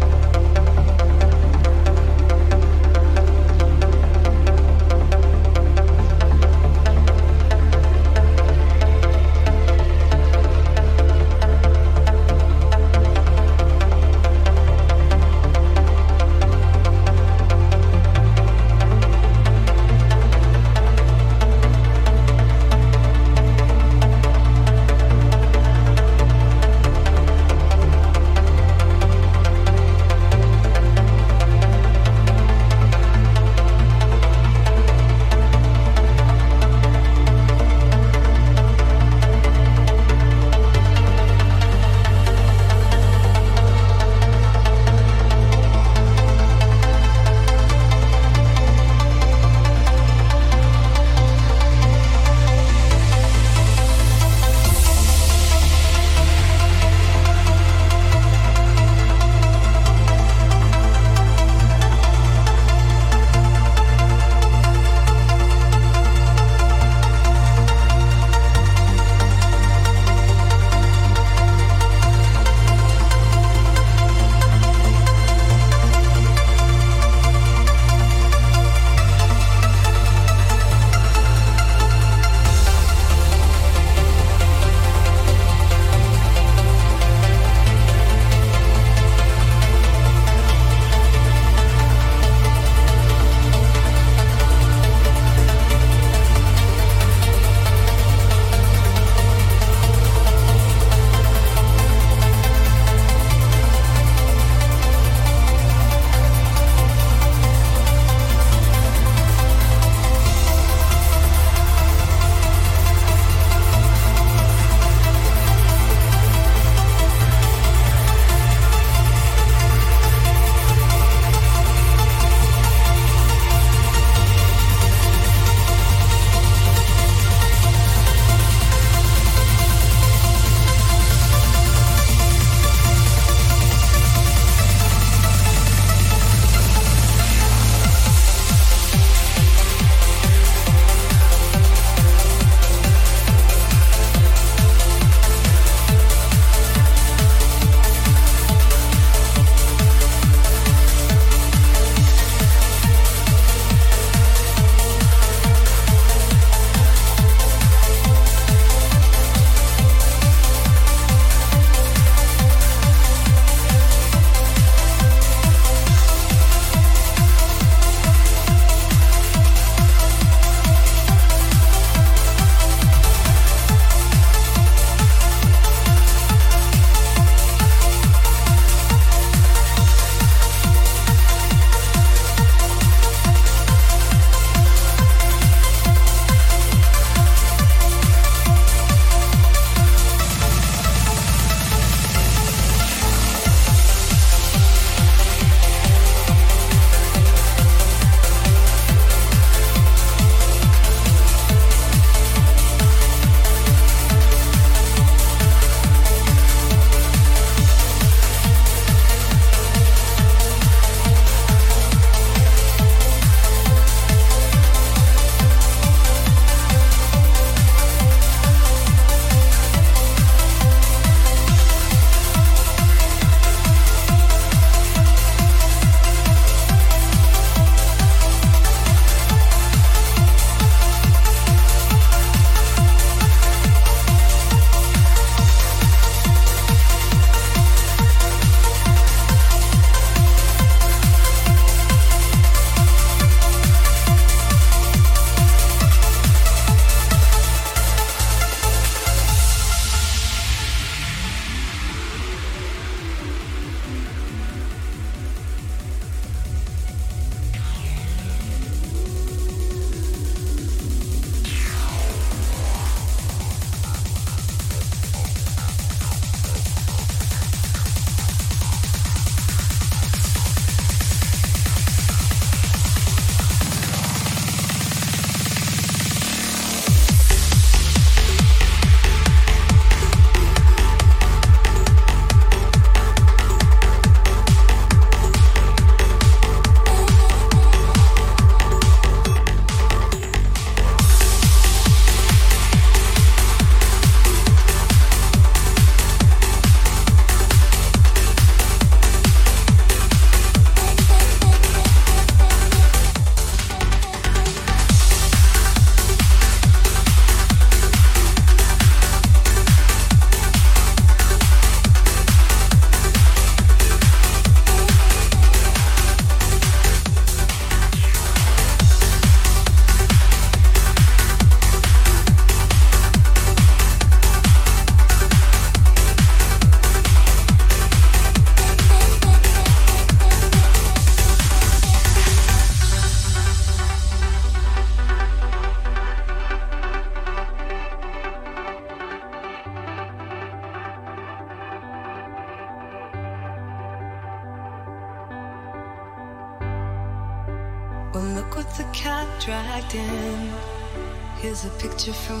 to from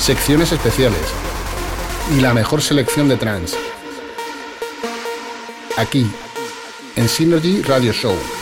secciones especiales y la mejor selección de trance. Aquí, en Synergy Radio Show.